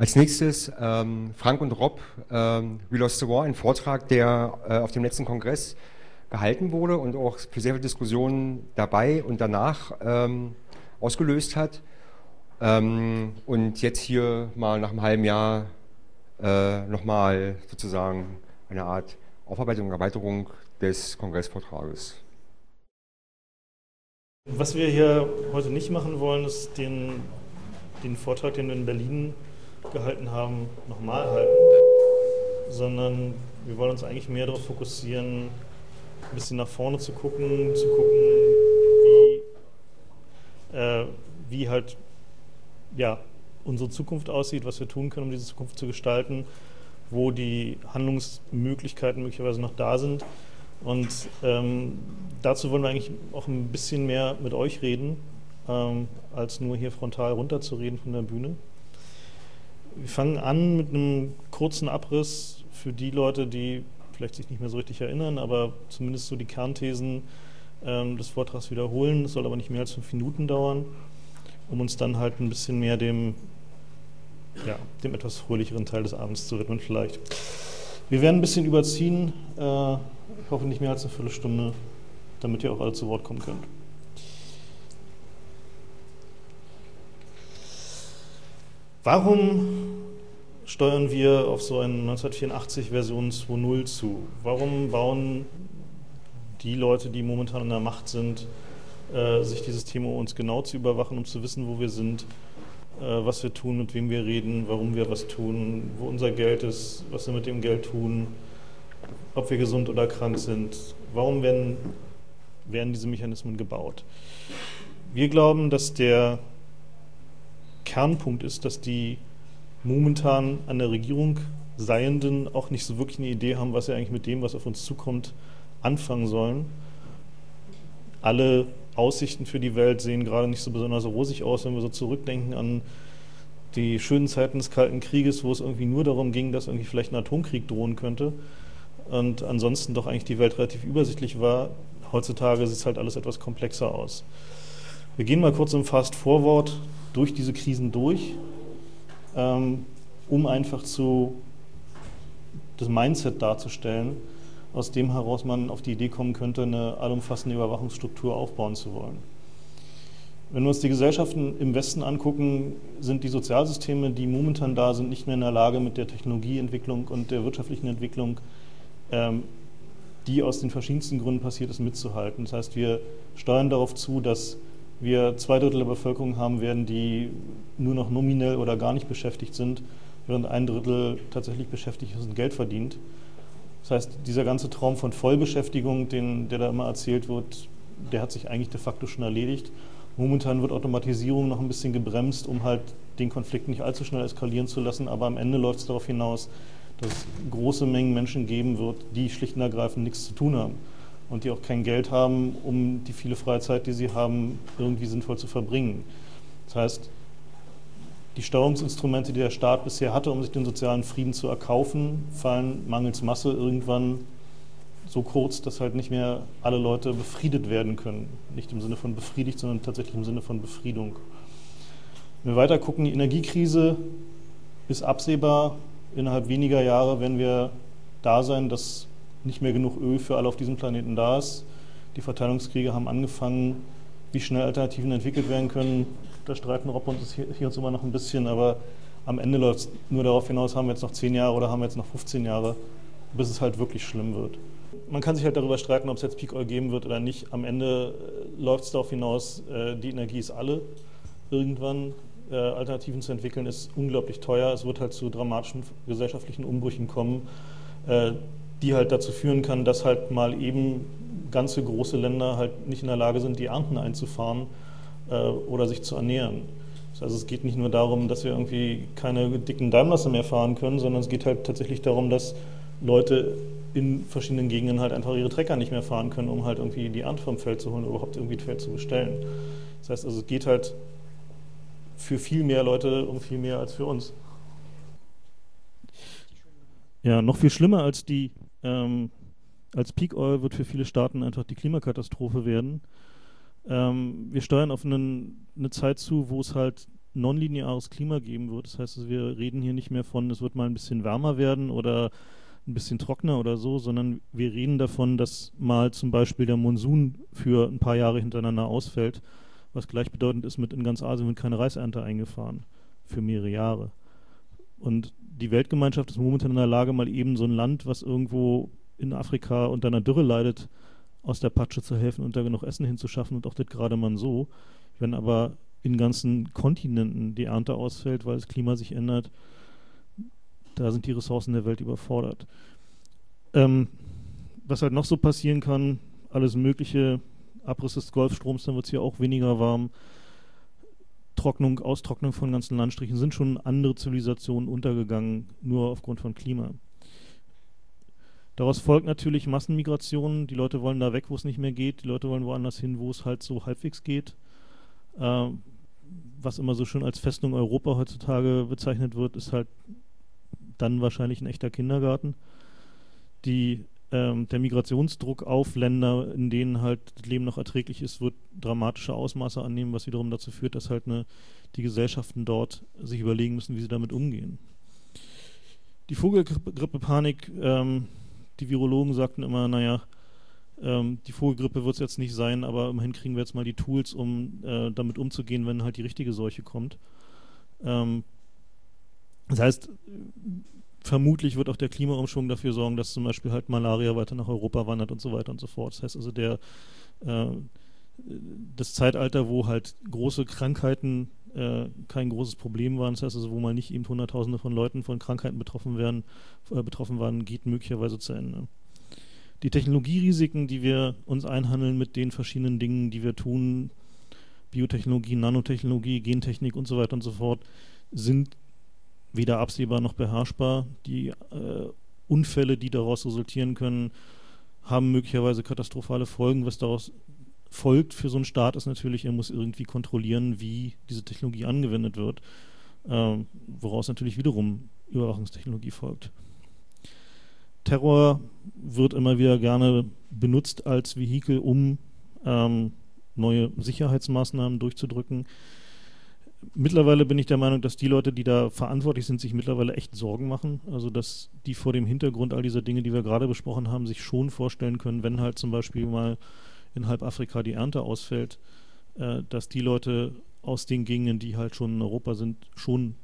Als nächstes ähm, Frank und Rob, ähm, We Lost the War, ein Vortrag, der äh, auf dem letzten Kongress gehalten wurde und auch für sehr viele Diskussionen dabei und danach ähm, ausgelöst hat. Ähm, und jetzt hier mal nach einem halben Jahr äh, nochmal sozusagen eine Art Aufarbeitung und Erweiterung des Kongressvortrages. Was wir hier heute nicht machen wollen, ist den, den Vortrag, den wir in Berlin gehalten haben, nochmal halten, sondern wir wollen uns eigentlich mehr darauf fokussieren, ein bisschen nach vorne zu gucken, zu gucken, wie, äh, wie halt ja, unsere Zukunft aussieht, was wir tun können, um diese Zukunft zu gestalten, wo die Handlungsmöglichkeiten möglicherweise noch da sind. Und ähm, dazu wollen wir eigentlich auch ein bisschen mehr mit euch reden, ähm, als nur hier frontal runterzureden von der Bühne. Wir fangen an mit einem kurzen Abriss für die Leute, die vielleicht sich nicht mehr so richtig erinnern, aber zumindest so die Kernthesen ähm, des Vortrags wiederholen. Das soll aber nicht mehr als fünf Minuten dauern, um uns dann halt ein bisschen mehr dem, ja, dem etwas fröhlicheren Teil des Abends zu widmen vielleicht. Wir werden ein bisschen überziehen, äh, ich hoffe nicht mehr als eine Viertelstunde, damit ihr auch alle zu Wort kommen könnt. Warum steuern wir auf so eine 1984 Version 2.0 zu? Warum bauen die Leute, die momentan an der Macht sind, äh, sich dieses Thema uns genau zu überwachen, um zu wissen, wo wir sind, äh, was wir tun, mit wem wir reden, warum wir was tun, wo unser Geld ist, was wir mit dem Geld tun, ob wir gesund oder krank sind. Warum werden, werden diese Mechanismen gebaut? Wir glauben, dass der Kernpunkt ist, dass die momentan an der Regierung Seienden auch nicht so wirklich eine Idee haben, was sie eigentlich mit dem, was auf uns zukommt, anfangen sollen. Alle Aussichten für die Welt sehen gerade nicht so besonders rosig aus, wenn wir so zurückdenken an die schönen Zeiten des Kalten Krieges, wo es irgendwie nur darum ging, dass irgendwie vielleicht ein Atomkrieg drohen könnte und ansonsten doch eigentlich die Welt relativ übersichtlich war. Heutzutage sieht es halt alles etwas komplexer aus. Wir gehen mal kurz im Fast Forward durch diese Krisen durch, ähm, um einfach zu das Mindset darzustellen, aus dem heraus man auf die Idee kommen könnte, eine allumfassende Überwachungsstruktur aufbauen zu wollen. Wenn wir uns die Gesellschaften im Westen angucken, sind die Sozialsysteme, die momentan da sind, nicht mehr in der Lage, mit der Technologieentwicklung und der wirtschaftlichen Entwicklung, ähm, die aus den verschiedensten Gründen passiert ist, mitzuhalten. Das heißt, wir steuern darauf zu, dass wir zwei Drittel der Bevölkerung haben werden, die nur noch nominell oder gar nicht beschäftigt sind, während ein Drittel tatsächlich beschäftigt ist und Geld verdient. Das heißt, dieser ganze Traum von Vollbeschäftigung, den, der da immer erzählt wird, der hat sich eigentlich de facto schon erledigt. Momentan wird Automatisierung noch ein bisschen gebremst, um halt den Konflikt nicht allzu schnell eskalieren zu lassen, aber am Ende läuft es darauf hinaus, dass es große Mengen Menschen geben wird, die schlicht und ergreifend nichts zu tun haben und die auch kein Geld haben, um die viele Freizeit, die sie haben, irgendwie sinnvoll zu verbringen. Das heißt, die Steuerungsinstrumente, die der Staat bisher hatte, um sich den sozialen Frieden zu erkaufen, fallen mangels Masse irgendwann so kurz, dass halt nicht mehr alle Leute befriedet werden können. Nicht im Sinne von befriedigt, sondern tatsächlich im Sinne von Befriedung. Wenn wir weiter gucken, die Energiekrise ist absehbar. Innerhalb weniger Jahre werden wir da sein, dass nicht mehr genug Öl für alle auf diesem Planeten da ist. Die Verteilungskriege haben angefangen, wie schnell Alternativen entwickelt werden können. Da streiten Rob und hier, hier uns immer noch ein bisschen, aber am Ende läuft es nur darauf hinaus, haben wir jetzt noch 10 Jahre oder haben wir jetzt noch 15 Jahre, bis es halt wirklich schlimm wird. Man kann sich halt darüber streiten, ob es jetzt Peak Oil geben wird oder nicht. Am Ende äh, läuft es darauf hinaus, äh, die Energie ist alle. Irgendwann äh, Alternativen zu entwickeln, ist unglaublich teuer. Es wird halt zu dramatischen gesellschaftlichen Umbrüchen kommen die halt dazu führen kann, dass halt mal eben ganze große Länder halt nicht in der Lage sind, die Ernten einzufahren äh, oder sich zu ernähren. Also es geht nicht nur darum, dass wir irgendwie keine dicken Daimlers mehr fahren können, sondern es geht halt tatsächlich darum, dass Leute in verschiedenen Gegenden halt einfach ihre Trecker nicht mehr fahren können, um halt irgendwie die Ernte vom Feld zu holen oder überhaupt irgendwie das Feld zu bestellen. Das heißt also, es geht halt für viel mehr Leute um viel mehr als für uns. Ja, noch viel schlimmer als die ähm, als Peak Oil wird für viele Staaten einfach die Klimakatastrophe werden. Ähm, wir steuern auf einen, eine Zeit zu, wo es halt nonlineares Klima geben wird. Das heißt, wir reden hier nicht mehr von, es wird mal ein bisschen wärmer werden oder ein bisschen trockener oder so, sondern wir reden davon, dass mal zum Beispiel der Monsun für ein paar Jahre hintereinander ausfällt, was gleichbedeutend ist mit in ganz Asien wird keine Reisernte eingefahren für mehrere Jahre. Und die Weltgemeinschaft ist momentan in der Lage, mal eben so ein Land, was irgendwo in Afrika unter einer Dürre leidet, aus der Patsche zu helfen und da genug Essen hinzuschaffen und auch das gerade mal so. Wenn aber in ganzen Kontinenten die Ernte ausfällt, weil das Klima sich ändert, da sind die Ressourcen der Welt überfordert. Ähm, was halt noch so passieren kann, alles mögliche, Abriss des Golfstroms, dann wird es hier auch weniger warm. Trocknung, Austrocknung von ganzen Landstrichen sind schon andere Zivilisationen untergegangen, nur aufgrund von Klima. Daraus folgt natürlich Massenmigration. Die Leute wollen da weg, wo es nicht mehr geht. Die Leute wollen woanders hin, wo es halt so halbwegs geht. Äh, was immer so schön als Festung Europa heutzutage bezeichnet wird, ist halt dann wahrscheinlich ein echter Kindergarten. Die, ähm, der Migrationsdruck auf Länder, in denen halt das Leben noch erträglich ist, wird dramatische Ausmaße annehmen, was wiederum dazu führt, dass halt eine, die Gesellschaften dort sich überlegen müssen, wie sie damit umgehen. Die Vogelgrippepanik, ähm, die Virologen sagten immer, naja, ähm, die Vogelgrippe wird es jetzt nicht sein, aber immerhin kriegen wir jetzt mal die Tools, um äh, damit umzugehen, wenn halt die richtige Seuche kommt. Ähm, das heißt, vermutlich wird auch der Klimaumschwung dafür sorgen, dass zum Beispiel halt Malaria weiter nach Europa wandert und so weiter und so fort. Das heißt also, der, äh, das Zeitalter, wo halt große Krankheiten äh, kein großes Problem waren, das heißt also, wo mal nicht eben Hunderttausende von Leuten von Krankheiten betroffen, werden, äh, betroffen waren, geht möglicherweise zu Ende. Die Technologierisiken, die wir uns einhandeln mit den verschiedenen Dingen, die wir tun, Biotechnologie, Nanotechnologie, Gentechnik und so weiter und so fort, sind weder absehbar noch beherrschbar. Die äh, Unfälle, die daraus resultieren können, haben möglicherweise katastrophale Folgen. Was daraus folgt für so einen Staat ist natürlich, er muss irgendwie kontrollieren, wie diese Technologie angewendet wird, äh, woraus natürlich wiederum Überwachungstechnologie folgt. Terror wird immer wieder gerne benutzt als Vehikel, um ähm, neue Sicherheitsmaßnahmen durchzudrücken mittlerweile bin ich der Meinung, dass die Leute, die da verantwortlich sind, sich mittlerweile echt Sorgen machen. Also dass die vor dem Hintergrund all dieser Dinge, die wir gerade besprochen haben, sich schon vorstellen können, wenn halt zum Beispiel mal in halb Afrika die Ernte ausfällt, äh, dass die Leute aus den Gegenden, die halt schon in Europa sind, schon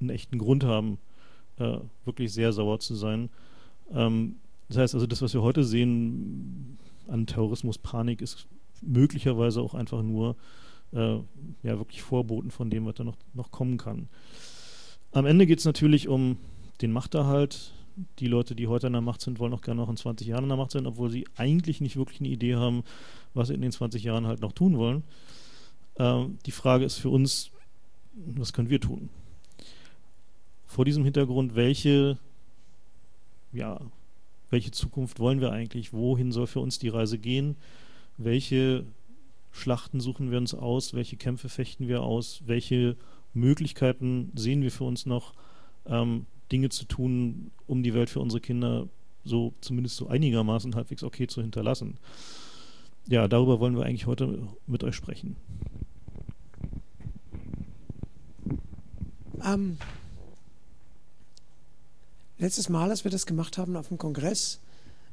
einen echten Grund haben, äh, wirklich sehr sauer zu sein. Ähm, das heißt also, das, was wir heute sehen an Terrorismus, Panik, ist möglicherweise auch einfach nur äh, ja wirklich Vorboten von dem, was da noch, noch kommen kann. Am Ende geht es natürlich um den Machterhalt. Die Leute, die heute in der Macht sind, wollen auch gerne noch in 20 Jahren in der Macht sein, obwohl sie eigentlich nicht wirklich eine Idee haben, was sie in den 20 Jahren halt noch tun wollen. Ähm, die Frage ist für uns, was können wir tun? Vor diesem Hintergrund, welche, ja, welche Zukunft wollen wir eigentlich? Wohin soll für uns die Reise gehen? Welche Schlachten suchen wir uns aus, welche Kämpfe fechten wir aus, welche Möglichkeiten sehen wir für uns noch, ähm, Dinge zu tun, um die Welt für unsere Kinder so zumindest so einigermaßen halbwegs okay zu hinterlassen. Ja, darüber wollen wir eigentlich heute mit euch sprechen. Ähm, letztes Mal, als wir das gemacht haben auf dem Kongress,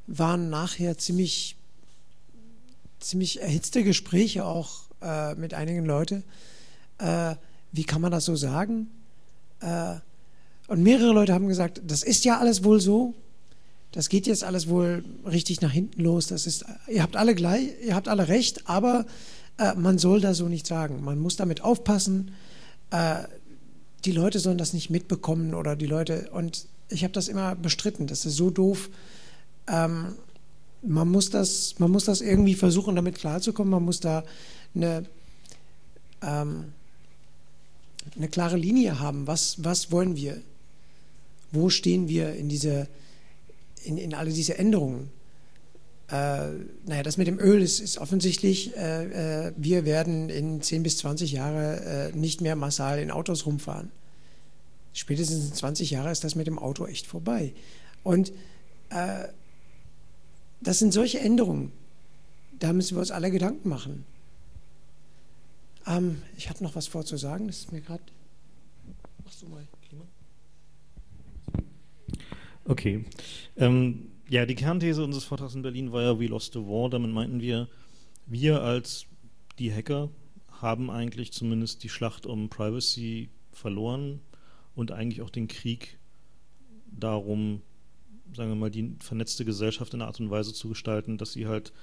waren nachher ziemlich ziemlich erhitzte Gespräche auch äh, mit einigen Leuten. Äh, wie kann man das so sagen? Äh, und mehrere Leute haben gesagt, das ist ja alles wohl so. Das geht jetzt alles wohl richtig nach hinten los. Das ist, ihr habt alle gleich, ihr habt alle recht, aber äh, man soll da so nicht sagen. Man muss damit aufpassen. Äh, die Leute sollen das nicht mitbekommen oder die Leute. Und ich habe das immer bestritten. Das ist so doof. Ähm, man muss das, man muss das irgendwie versuchen, damit klarzukommen. Man muss da eine, ähm, eine klare Linie haben. Was, was wollen wir? Wo stehen wir in, diese, in, in alle diese Änderungen? Äh, naja, das mit dem Öl ist, ist offensichtlich, äh, äh, wir werden in 10 bis 20 Jahren äh, nicht mehr massal in Autos rumfahren. Spätestens in 20 Jahren ist das mit dem Auto echt vorbei. Und äh, das sind solche Änderungen. Da müssen wir uns alle Gedanken machen. Ähm, ich hatte noch was vorzusagen, das ist mir gerade. Machst du mal, Klima? Okay. Ähm, ja, die Kernthese unseres Vortrags in Berlin war ja We Lost the War. Damit meinten wir, wir als die Hacker haben eigentlich zumindest die Schlacht um Privacy verloren und eigentlich auch den Krieg darum, sagen wir mal, die vernetzte Gesellschaft in einer Art und Weise zu gestalten, dass sie halt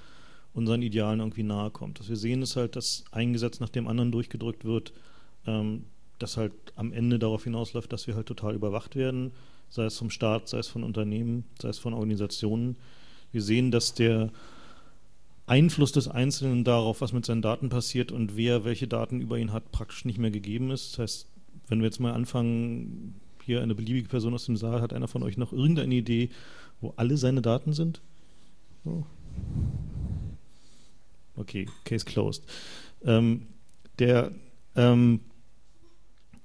unseren Idealen irgendwie nahe kommt. Was wir sehen ist halt, dass ein Gesetz nach dem anderen durchgedrückt wird, ähm, das halt am Ende darauf hinausläuft, dass wir halt total überwacht werden, sei es vom Staat, sei es von Unternehmen, sei es von Organisationen. Wir sehen, dass der Einfluss des Einzelnen darauf, was mit seinen Daten passiert und wer welche Daten über ihn hat, praktisch nicht mehr gegeben ist. Das heißt, wenn wir jetzt mal anfangen, hier eine beliebige Person aus dem Saal, hat einer von euch noch irgendeine Idee, wo alle seine Daten sind? Oh. Okay, Case closed. Ähm, der, ähm,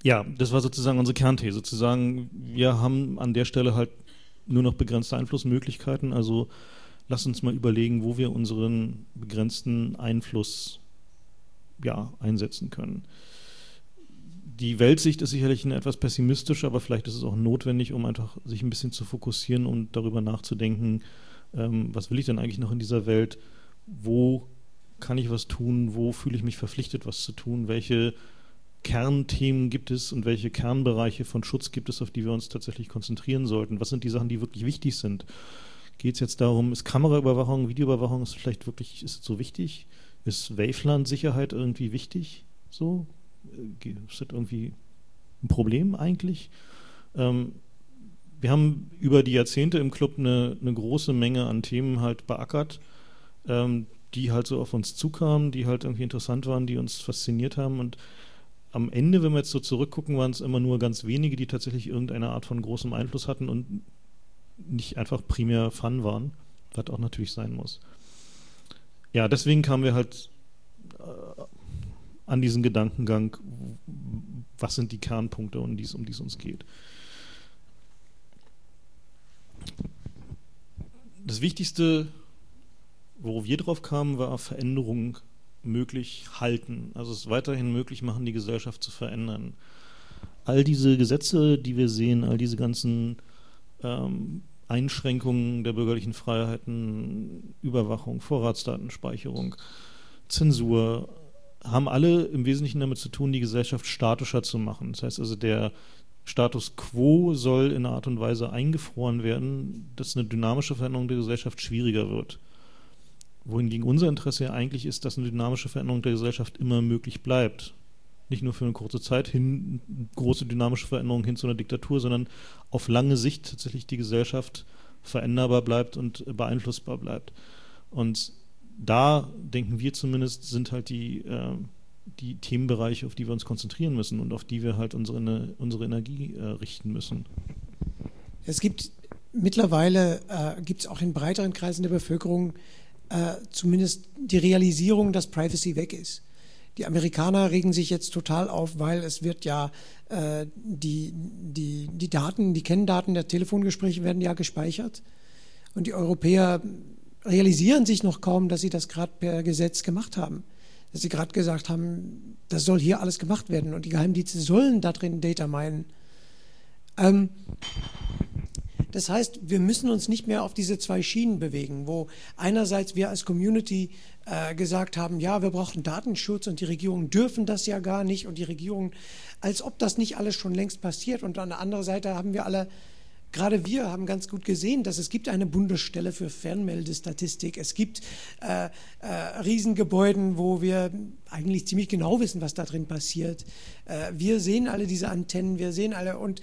ja, das war sozusagen unsere Kernthese. Sozusagen, wir haben an der Stelle halt nur noch begrenzte Einflussmöglichkeiten. Also lass uns mal überlegen, wo wir unseren begrenzten Einfluss ja, einsetzen können. Die Weltsicht ist sicherlich eine etwas pessimistisch, aber vielleicht ist es auch notwendig, um einfach sich ein bisschen zu fokussieren und darüber nachzudenken, ähm, was will ich denn eigentlich noch in dieser Welt? Wo kann ich was tun? Wo fühle ich mich verpflichtet, was zu tun? Welche Kernthemen gibt es und welche Kernbereiche von Schutz gibt es, auf die wir uns tatsächlich konzentrieren sollten? Was sind die Sachen, die wirklich wichtig sind? Geht es jetzt darum, ist Kameraüberwachung, Videoüberwachung ist vielleicht wirklich ist so wichtig? Ist Waveland-Sicherheit irgendwie wichtig? So? Äh, ist das irgendwie ein Problem eigentlich? Ähm, wir haben über die Jahrzehnte im Club eine, eine große Menge an Themen halt beackert, ähm, die halt so auf uns zukamen, die halt irgendwie interessant waren, die uns fasziniert haben und am Ende, wenn wir jetzt so zurückgucken, waren es immer nur ganz wenige, die tatsächlich irgendeine Art von großem Einfluss hatten und nicht einfach primär Fun waren, was auch natürlich sein muss. Ja, deswegen kamen wir halt äh, an diesen Gedankengang, was sind die Kernpunkte, um die es, um die es uns geht. Das Wichtigste, wo wir drauf kamen, war Veränderung möglich halten. Also es weiterhin möglich machen, die Gesellschaft zu verändern. All diese Gesetze, die wir sehen, all diese ganzen ähm, Einschränkungen der bürgerlichen Freiheiten, Überwachung, Vorratsdatenspeicherung, Zensur, haben alle im Wesentlichen damit zu tun, die Gesellschaft statischer zu machen. Das heißt also, der Status quo soll in einer Art und Weise eingefroren werden, dass eine dynamische Veränderung der Gesellschaft schwieriger wird. Wohingegen unser Interesse ja eigentlich ist, dass eine dynamische Veränderung der Gesellschaft immer möglich bleibt nicht nur für eine kurze Zeit hin, große dynamische Veränderungen hin zu einer Diktatur, sondern auf lange Sicht tatsächlich die Gesellschaft veränderbar bleibt und beeinflussbar bleibt. Und da denken wir zumindest, sind halt die, äh, die Themenbereiche, auf die wir uns konzentrieren müssen und auf die wir halt unsere, unsere Energie äh, richten müssen. Es gibt mittlerweile, äh, gibt es auch in breiteren Kreisen der Bevölkerung äh, zumindest die Realisierung, dass Privacy weg ist. Die Amerikaner regen sich jetzt total auf, weil es wird ja äh, die, die, die Daten, die Kenndaten der Telefongespräche werden ja gespeichert. Und die Europäer realisieren sich noch kaum, dass sie das gerade per Gesetz gemacht haben. Dass sie gerade gesagt haben, das soll hier alles gemacht werden und die Geheimdienste sollen da drin Data meinen. Ähm, das heißt, wir müssen uns nicht mehr auf diese zwei Schienen bewegen, wo einerseits wir als Community äh, gesagt haben, ja, wir brauchen Datenschutz und die Regierungen dürfen das ja gar nicht und die Regierungen, als ob das nicht alles schon längst passiert. Und an der anderen Seite haben wir alle Gerade wir haben ganz gut gesehen, dass es gibt eine Bundesstelle für Fernmeldestatistik. Es gibt äh, äh, Riesengebäuden, wo wir eigentlich ziemlich genau wissen, was da drin passiert. Äh, wir sehen alle diese Antennen, wir sehen alle und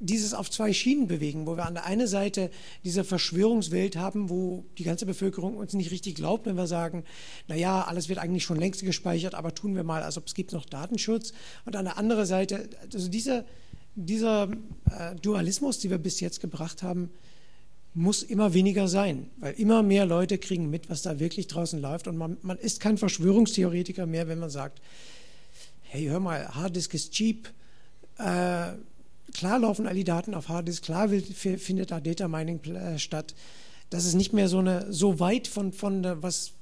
dieses auf zwei Schienen bewegen, wo wir an der einen Seite diese Verschwörungswelt haben, wo die ganze Bevölkerung uns nicht richtig glaubt, wenn wir sagen, naja, alles wird eigentlich schon längst gespeichert, aber tun wir mal, als ob es gibt noch Datenschutz. Und an der anderen Seite, also dieser, dieser äh, Dualismus, den wir bis jetzt gebracht haben, muss immer weniger sein, weil immer mehr Leute kriegen mit, was da wirklich draußen läuft. Und man, man ist kein Verschwörungstheoretiker mehr, wenn man sagt, hey, hör mal, Harddisk ist cheap. Äh, klar laufen all die Daten auf Harddisk, klar will, findet da Data Mining äh, statt. Das ist nicht mehr so, eine, so weit von, von der, was,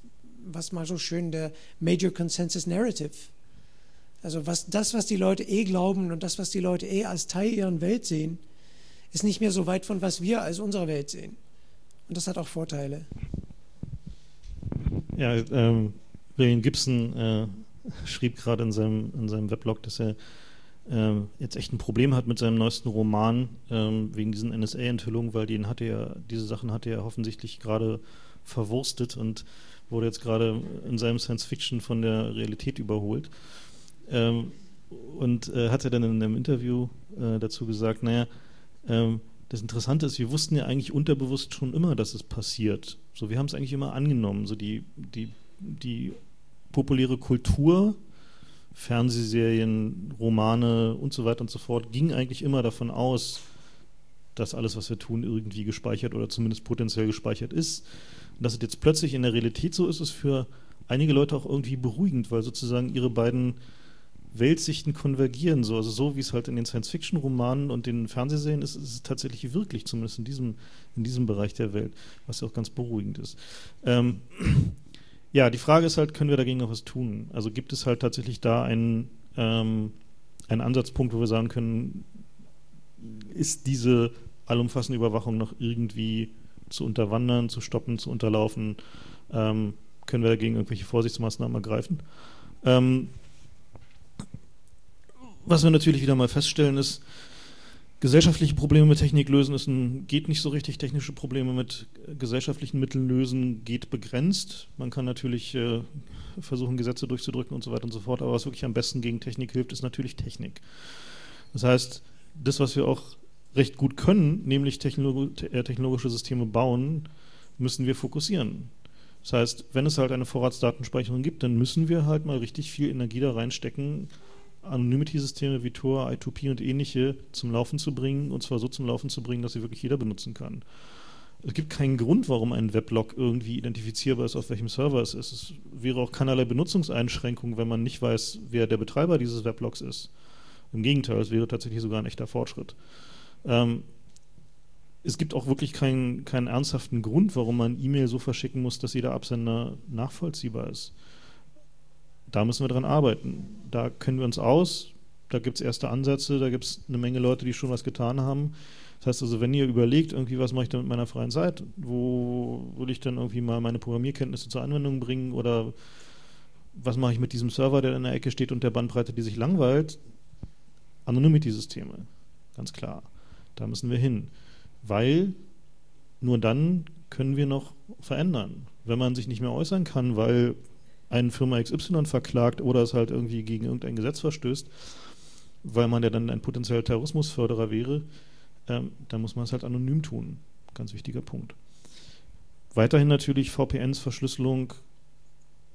was mal so schön der Major Consensus Narrative Also was, das, was die Leute eh glauben und das, was die Leute eh als Teil ihrer Welt sehen, ist nicht mehr so weit von was wir als unsere Welt sehen. Und das hat auch Vorteile. Ja, ähm, William Gibson äh, schrieb gerade in seinem, in seinem Weblog, dass er äh, jetzt echt ein Problem hat mit seinem neuesten Roman ähm, wegen diesen NSA-Enthüllungen, weil den hatte er, diese Sachen hatte er offensichtlich gerade verwurstet und wurde jetzt gerade in seinem Science Fiction von der Realität überholt. Ähm, und äh, hat er dann in einem Interview äh, dazu gesagt, naja, ähm, das Interessante ist, wir wussten ja eigentlich unterbewusst schon immer, dass es passiert. So, wir haben es eigentlich immer angenommen. So die, die, die populäre Kultur, Fernsehserien, Romane und so weiter und so fort, ging eigentlich immer davon aus, dass alles, was wir tun, irgendwie gespeichert oder zumindest potenziell gespeichert ist. Und dass es jetzt plötzlich in der Realität so ist, ist für einige Leute auch irgendwie beruhigend, weil sozusagen ihre beiden Weltsichten konvergieren. So. Also so wie es halt in den Science-Fiction-Romanen und den Fernsehserien ist, ist es tatsächlich wirklich, zumindest in diesem, in diesem Bereich der Welt, was ja auch ganz beruhigend ist. Ähm, ja, die Frage ist halt, können wir dagegen noch was tun? Also gibt es halt tatsächlich da einen, ähm, einen Ansatzpunkt, wo wir sagen können, ist diese allumfassende Überwachung noch irgendwie zu unterwandern, zu stoppen, zu unterlaufen? Ähm, können wir dagegen irgendwelche Vorsichtsmaßnahmen ergreifen? Ähm, was wir natürlich wieder mal feststellen ist, gesellschaftliche Probleme mit Technik lösen ist ein, geht nicht so richtig. Technische Probleme mit gesellschaftlichen Mitteln lösen geht begrenzt. Man kann natürlich äh, versuchen, Gesetze durchzudrücken und so weiter und so fort, aber was wirklich am besten gegen Technik hilft, ist natürlich Technik. Das heißt, das, was wir auch recht gut können, nämlich äh, technologische Systeme bauen, müssen wir fokussieren. Das heißt, wenn es halt eine Vorratsdatenspeicherung gibt, dann müssen wir halt mal richtig viel Energie da reinstecken, Anonymity-Systeme wie Tor, I2P und ähnliche zum Laufen zu bringen und zwar so zum Laufen zu bringen, dass sie wirklich jeder benutzen kann. Es gibt keinen Grund, warum ein Weblog irgendwie identifizierbar ist, auf welchem Server es ist. Es wäre auch keinerlei Benutzungseinschränkung, wenn man nicht weiß, wer der Betreiber dieses Weblogs ist. Im Gegenteil, es wäre tatsächlich sogar ein echter Fortschritt. Ähm, es gibt auch wirklich keinen, keinen ernsthaften Grund, warum man E-Mail so verschicken muss, dass jeder Absender nachvollziehbar ist da müssen wir dran arbeiten. Da kennen wir uns aus, da gibt es erste Ansätze, da gibt es eine Menge Leute, die schon was getan haben. Das heißt also, wenn ihr überlegt, irgendwie, was mache ich denn mit meiner freien Zeit, wo will ich dann irgendwie mal meine Programmierkenntnisse zur Anwendung bringen oder was mache ich mit diesem Server, der in der Ecke steht und der Bandbreite, die sich langweilt, Anonymity-Systeme, ganz klar. Da müssen wir hin, weil nur dann können wir noch verändern. Wenn man sich nicht mehr äußern kann, weil eine Firma XY verklagt oder es halt irgendwie gegen irgendein Gesetz verstößt, weil man ja dann ein potenzieller Terrorismusförderer wäre, ähm, dann muss man es halt anonym tun. Ganz wichtiger Punkt. Weiterhin natürlich VPNs, Verschlüsselung,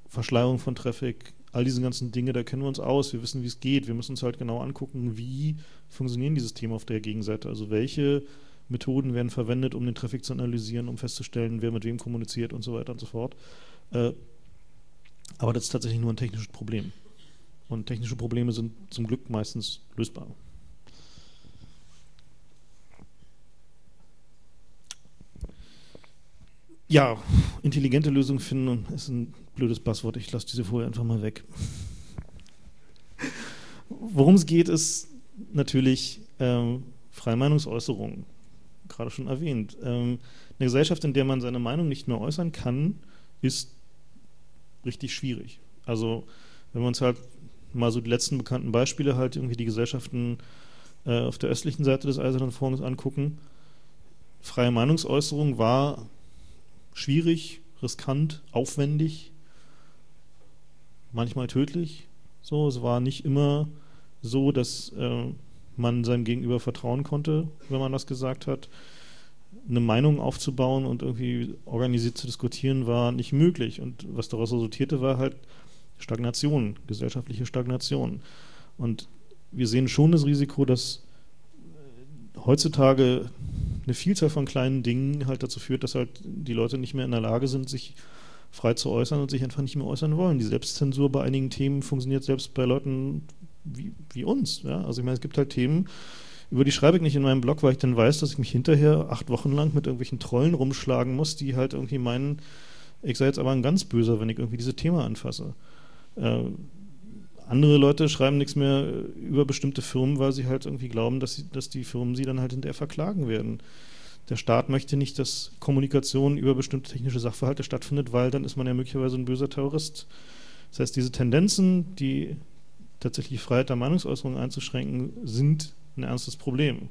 Verschleierung von Traffic, all diese ganzen Dinge, da kennen wir uns aus, wir wissen, wie es geht. Wir müssen uns halt genau angucken, wie funktionieren die Systeme auf der Gegenseite. Also welche Methoden werden verwendet, um den Traffic zu analysieren, um festzustellen, wer mit wem kommuniziert und so weiter und so fort. Äh, aber das ist tatsächlich nur ein technisches Problem. Und technische Probleme sind zum Glück meistens lösbar. Ja, intelligente Lösungen finden ist ein blödes Passwort. Ich lasse diese Folie einfach mal weg. Worum es geht, ist natürlich ähm, freie Meinungsäußerung. Gerade schon erwähnt. Ähm, eine Gesellschaft, in der man seine Meinung nicht mehr äußern kann, ist richtig schwierig. Also wenn wir uns halt mal so die letzten bekannten Beispiele halt irgendwie die Gesellschaften äh, auf der östlichen Seite des Eisernen Vorhangs angucken, freie Meinungsäußerung war schwierig, riskant, aufwendig, manchmal tödlich. So, es war nicht immer so, dass äh, man seinem Gegenüber vertrauen konnte, wenn man das gesagt hat eine Meinung aufzubauen und irgendwie organisiert zu diskutieren, war nicht möglich. Und was daraus resultierte, war halt Stagnation, gesellschaftliche Stagnation. Und wir sehen schon das Risiko, dass heutzutage eine Vielzahl von kleinen Dingen halt dazu führt, dass halt die Leute nicht mehr in der Lage sind, sich frei zu äußern und sich einfach nicht mehr äußern wollen. Die Selbstzensur bei einigen Themen funktioniert selbst bei Leuten wie, wie uns. Ja? Also ich meine, es gibt halt Themen, über die schreibe ich nicht in meinem Blog, weil ich dann weiß, dass ich mich hinterher acht Wochen lang mit irgendwelchen Trollen rumschlagen muss, die halt irgendwie meinen, ich sei jetzt aber ein ganz Böser, wenn ich irgendwie dieses Thema anfasse. Äh, Andere Leute schreiben nichts mehr über bestimmte Firmen, weil sie halt irgendwie glauben, dass, sie, dass die Firmen sie dann halt hinterher verklagen werden. Der Staat möchte nicht, dass Kommunikation über bestimmte technische Sachverhalte stattfindet, weil dann ist man ja möglicherweise ein böser Terrorist. Das heißt, diese Tendenzen, die tatsächlich Freiheit der Meinungsäußerung einzuschränken, sind ein ernstes Problem.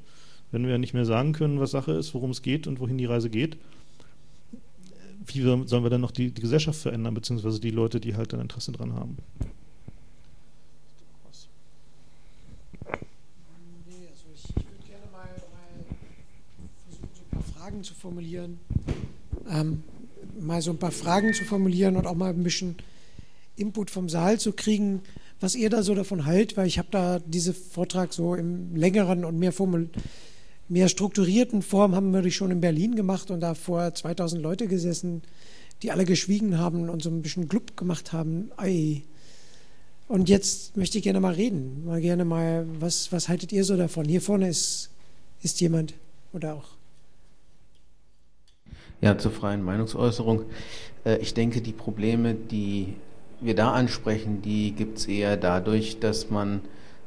Wenn wir nicht mehr sagen können, was Sache ist, worum es geht und wohin die Reise geht, wie sollen wir dann noch die, die Gesellschaft verändern, beziehungsweise die Leute, die halt ein Interesse dran haben? Fragen zu formulieren, ähm, mal so ein paar Fragen zu formulieren und auch mal ein bisschen Input vom Saal zu kriegen, was ihr da so davon haltet, weil ich habe da diesen Vortrag so im längeren und mehr, formul mehr strukturierten Form haben wir schon in Berlin gemacht und da vor 2000 Leute gesessen, die alle geschwiegen haben und so ein bisschen Club gemacht haben. Ei. Und jetzt möchte ich gerne mal reden, mal gerne mal, was, was haltet ihr so davon? Hier vorne ist, ist jemand oder auch ja, zur freien Meinungsäußerung. Äh, ich denke, die Probleme, die wir da ansprechen, die gibt es eher dadurch, dass man,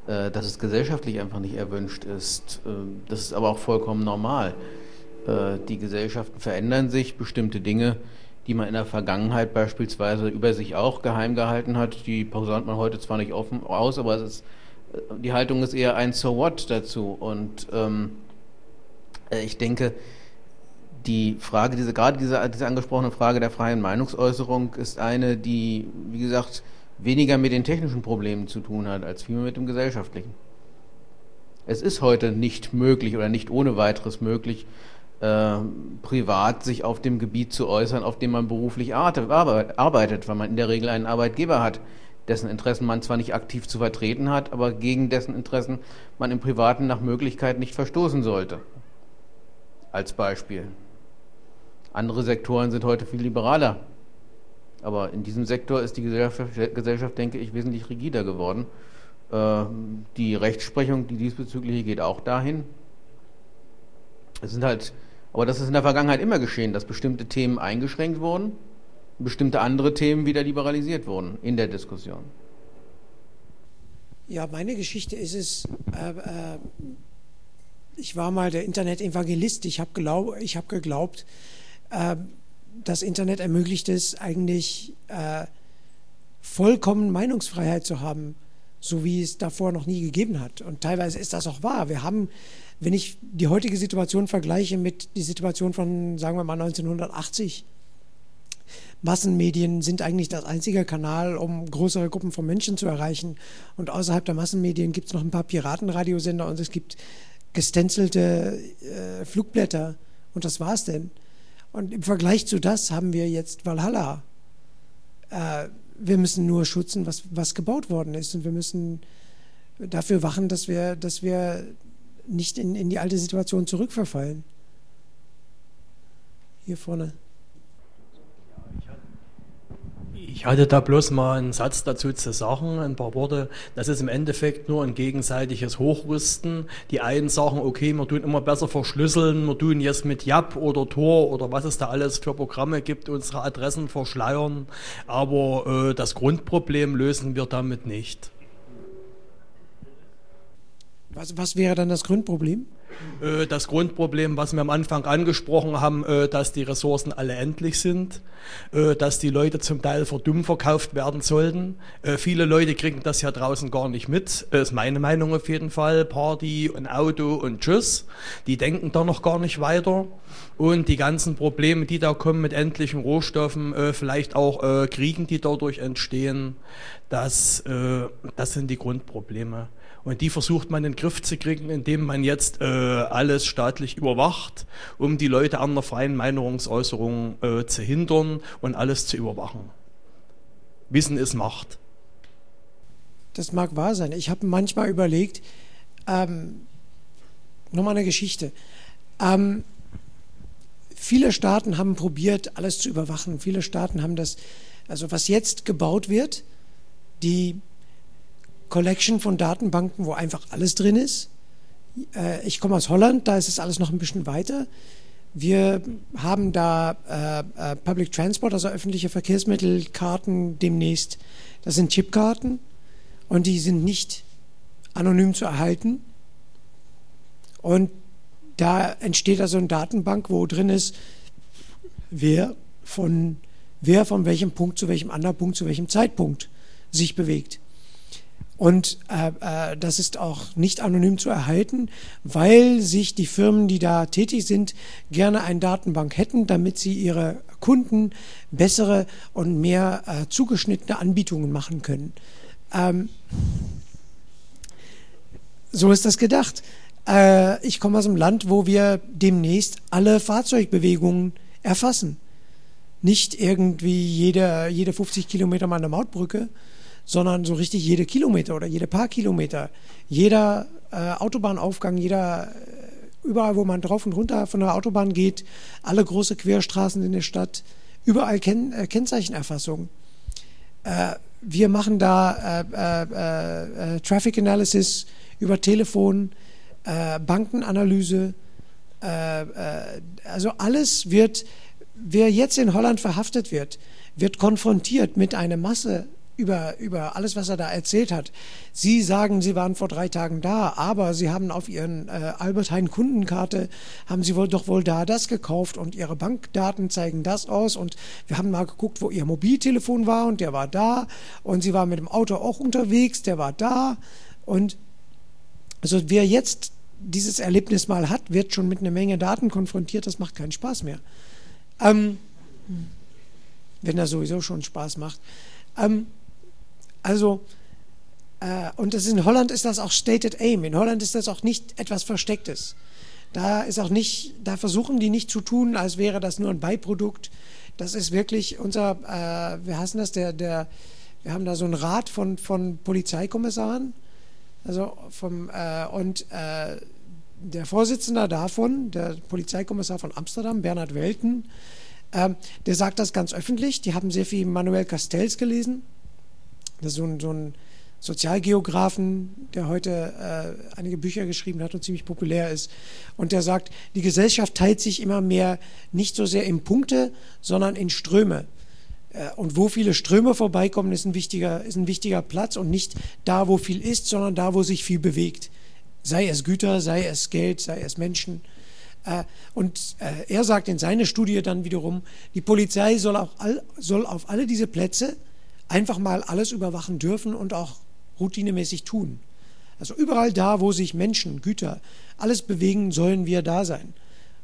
äh, dass es gesellschaftlich einfach nicht erwünscht ist. Äh, das ist aber auch vollkommen normal. Die Gesellschaften verändern sich, bestimmte Dinge, die man in der Vergangenheit beispielsweise über sich auch geheim gehalten hat, die posaunt man heute zwar nicht offen aus, aber ist, die Haltung ist eher ein So what dazu. Und ähm, ich denke, die Frage, diese, gerade diese, diese angesprochene Frage der freien Meinungsäußerung ist eine, die, wie gesagt, weniger mit den technischen Problemen zu tun hat, als vielmehr mit dem gesellschaftlichen. Es ist heute nicht möglich oder nicht ohne weiteres möglich, äh, privat sich auf dem Gebiet zu äußern, auf dem man beruflich arbeitet, weil man in der Regel einen Arbeitgeber hat, dessen Interessen man zwar nicht aktiv zu vertreten hat, aber gegen dessen Interessen man im Privaten nach Möglichkeit nicht verstoßen sollte. Als Beispiel. Andere Sektoren sind heute viel liberaler. Aber in diesem Sektor ist die Gesellschaft, denke ich, wesentlich rigider geworden. Äh, die Rechtsprechung, die diesbezügliche, geht auch dahin. Es sind halt, aber das ist in der Vergangenheit immer geschehen, dass bestimmte Themen eingeschränkt wurden, bestimmte andere Themen wieder liberalisiert wurden in der Diskussion. Ja, meine Geschichte ist es, äh, äh, ich war mal der Internet-Evangelist. Ich habe glaub, hab geglaubt, äh, das Internet ermöglicht es eigentlich äh, vollkommen Meinungsfreiheit zu haben, so wie es davor noch nie gegeben hat. Und teilweise ist das auch wahr. Wir haben, wenn ich die heutige Situation vergleiche mit der Situation von, sagen wir mal, 1980, Massenmedien sind eigentlich das einzige Kanal, um größere Gruppen von Menschen zu erreichen. Und außerhalb der Massenmedien gibt es noch ein paar Piratenradiosender und es gibt gestänzelte äh, Flugblätter. Und das war's denn. Und im Vergleich zu das haben wir jetzt Valhalla. Äh, wir müssen nur schützen, was, was gebaut worden ist. Und wir müssen dafür wachen, dass wir, dass wir nicht in, in die alte Situation zurückverfallen. Hier vorne. Ich hatte da bloß mal einen Satz dazu zu sagen, ein paar Worte. Das ist im Endeffekt nur ein gegenseitiges Hochrüsten. Die einen sagen, okay, wir tun immer besser verschlüsseln, wir tun jetzt mit Yap oder Tor oder was es da alles für Programme gibt, unsere Adressen verschleiern. Aber äh, das Grundproblem lösen wir damit nicht. Was, was wäre dann das Grundproblem? Äh, das Grundproblem, was wir am Anfang angesprochen haben, äh, dass die Ressourcen alle endlich sind, äh, dass die Leute zum Teil für dumm verkauft werden sollten. Viele Leute kriegen das ja draußen gar nicht mit, ist meine Meinung auf jeden Fall. Party und Auto und Tschüss. Die denken da noch gar nicht weiter. Und die ganzen Probleme, die da kommen mit endlichen Rohstoffen, vielleicht auch Kriegen, die dadurch entstehen, das, das sind die Grundprobleme. Und die versucht man in den Griff zu kriegen, indem man jetzt äh, alles staatlich überwacht, um die Leute an der freien Meinungsäußerung äh, zu hindern und alles zu überwachen. Wissen ist Macht. Das mag wahr sein. Ich habe manchmal überlegt, ähm, nochmal eine Geschichte. Ähm, viele Staaten haben probiert, alles zu überwachen. Viele Staaten haben das, also was jetzt gebaut wird, die Collection von Datenbanken, wo einfach alles drin ist. Äh, ich komme aus Holland, da ist es alles noch ein bisschen weiter. Wir haben da äh, äh, Public Transport, also öffentliche Verkehrsmittelkarten demnächst. Das sind Chipkarten und die sind nicht anonym zu erhalten. Und da entsteht also eine Datenbank, wo drin ist, wer von, wer von welchem Punkt zu welchem anderen Punkt zu welchem Zeitpunkt sich bewegt. Und äh, äh, das ist auch nicht anonym zu erhalten, weil sich die Firmen, die da tätig sind, gerne eine Datenbank hätten, damit sie ihre Kunden bessere und mehr äh, zugeschnittene Anbietungen machen können. Ähm, so ist das gedacht. Äh, ich komme aus einem Land, wo wir demnächst alle Fahrzeugbewegungen erfassen. Nicht irgendwie jede, jede 50 Kilometer mal eine Mautbrücke, sondern so richtig jede Kilometer oder jede paar Kilometer. Jeder äh, Autobahnaufgang, jeder, äh, überall, wo man drauf und runter von der Autobahn geht, alle große Querstraßen in der Stadt, überall Ken äh, Kennzeichenerfassung. Äh, wir machen da äh, äh, Traffic Analysis über Telefon, Bankenanalyse. also alles wird, wer jetzt in Holland verhaftet wird, wird konfrontiert mit einer Masse über, über alles, was er da erzählt hat. Sie sagen, Sie waren vor drei Tagen da, aber Sie haben auf Ihren äh, Albert Hein Kundenkarte, haben Sie wohl doch wohl da das gekauft und Ihre Bankdaten zeigen das aus und wir haben mal geguckt, wo Ihr Mobiltelefon war und der war da und Sie waren mit dem Auto auch unterwegs, der war da und also wer jetzt dieses Erlebnis mal hat, wird schon mit einer Menge Daten konfrontiert, das macht keinen Spaß mehr. Ähm, wenn er sowieso schon Spaß macht. Ähm, also, äh, und das in Holland ist das auch Stated Aim. In Holland ist das auch nicht etwas Verstecktes. Da ist auch nicht, da versuchen die nicht zu tun, als wäre das nur ein Beiprodukt. Das ist wirklich unser, äh, wir heißen das, der, der, wir haben da so einen Rat von, von Polizeikommissaren. Also vom, äh, und äh, der Vorsitzende davon, der Polizeikommissar von Amsterdam, Bernhard Welten, äh, der sagt das ganz öffentlich. Die haben sehr viel Manuel Castells gelesen. Das ist so ein, so ein Sozialgeografen, der heute äh, einige Bücher geschrieben hat und ziemlich populär ist. Und der sagt, die Gesellschaft teilt sich immer mehr nicht so sehr in Punkte, sondern in Ströme. Äh, und wo viele Ströme vorbeikommen, ist ein, wichtiger, ist ein wichtiger Platz und nicht da, wo viel ist, sondern da, wo sich viel bewegt. Sei es Güter, sei es Geld, sei es Menschen. Äh, und äh, er sagt in seiner Studie dann wiederum, die Polizei soll, auch all, soll auf alle diese Plätze einfach mal alles überwachen dürfen und auch routinemäßig tun. Also überall da, wo sich Menschen, Güter, alles bewegen, sollen wir da sein.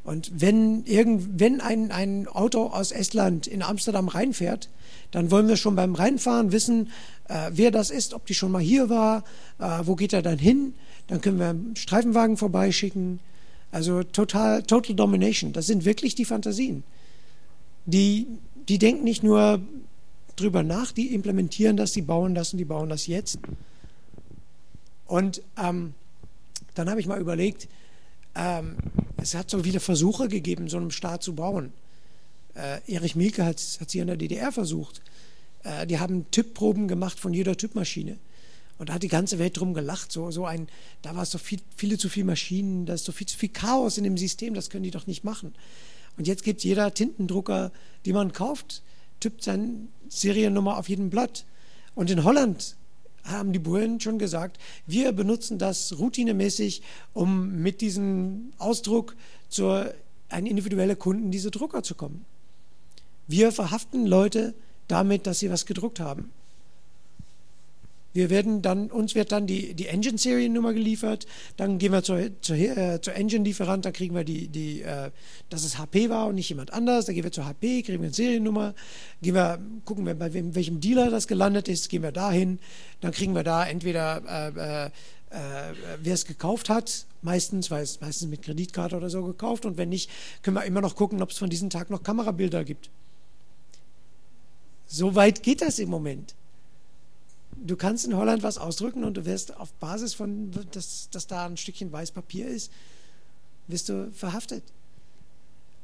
Und wenn, irgend, wenn ein, ein Auto aus Estland in Amsterdam reinfährt, dann wollen wir schon beim Reinfahren wissen, äh, wer das ist, ob die schon mal hier war, äh, wo geht er dann hin. Dann können wir einen Streifenwagen vorbeischicken. Also total, total domination. Das sind wirklich die Fantasien. Die, die denken nicht nur drüber nach, die implementieren das, die bauen das und die bauen das jetzt. Und ähm, dann habe ich mal überlegt, ähm, es hat so viele Versuche gegeben, so einen Staat zu bauen. Äh, Erich Mielke hat es hier in der DDR versucht. Äh, die haben Typproben gemacht von jeder Typmaschine. Und da hat die ganze Welt drum gelacht. So, so ein, da war es so viel, viele zu viele Maschinen, da ist so viel zu viel Chaos in dem System, das können die doch nicht machen. Und jetzt gibt jeder Tintendrucker, die man kauft, tippt seine Seriennummer auf jedem Blatt. Und in Holland haben die Bullen schon gesagt, wir benutzen das routinemäßig, um mit diesem Ausdruck zu einem individuellen Kunden diese Drucker zu kommen. Wir verhaften Leute damit, dass sie was gedruckt haben. Wir werden dann, uns wird dann die, die Engine-Seriennummer geliefert, dann gehen wir zur, zur, äh, zur Engine-Lieferant, dann kriegen wir die, die äh, dass es HP war und nicht jemand anders, dann gehen wir zur HP, kriegen wir eine Seriennummer, gehen wir, gucken wir, bei wem, welchem Dealer das gelandet ist, gehen wir dahin, dann kriegen wir da entweder äh, äh, äh wer es gekauft hat, meistens, weil es meistens mit Kreditkarte oder so gekauft. Und wenn nicht, können wir immer noch gucken, ob es von diesem Tag noch Kamerabilder gibt. So weit geht das im Moment du kannst in Holland was ausdrücken und du wirst auf Basis von, dass, dass da ein Stückchen weiß Papier ist, wirst du verhaftet.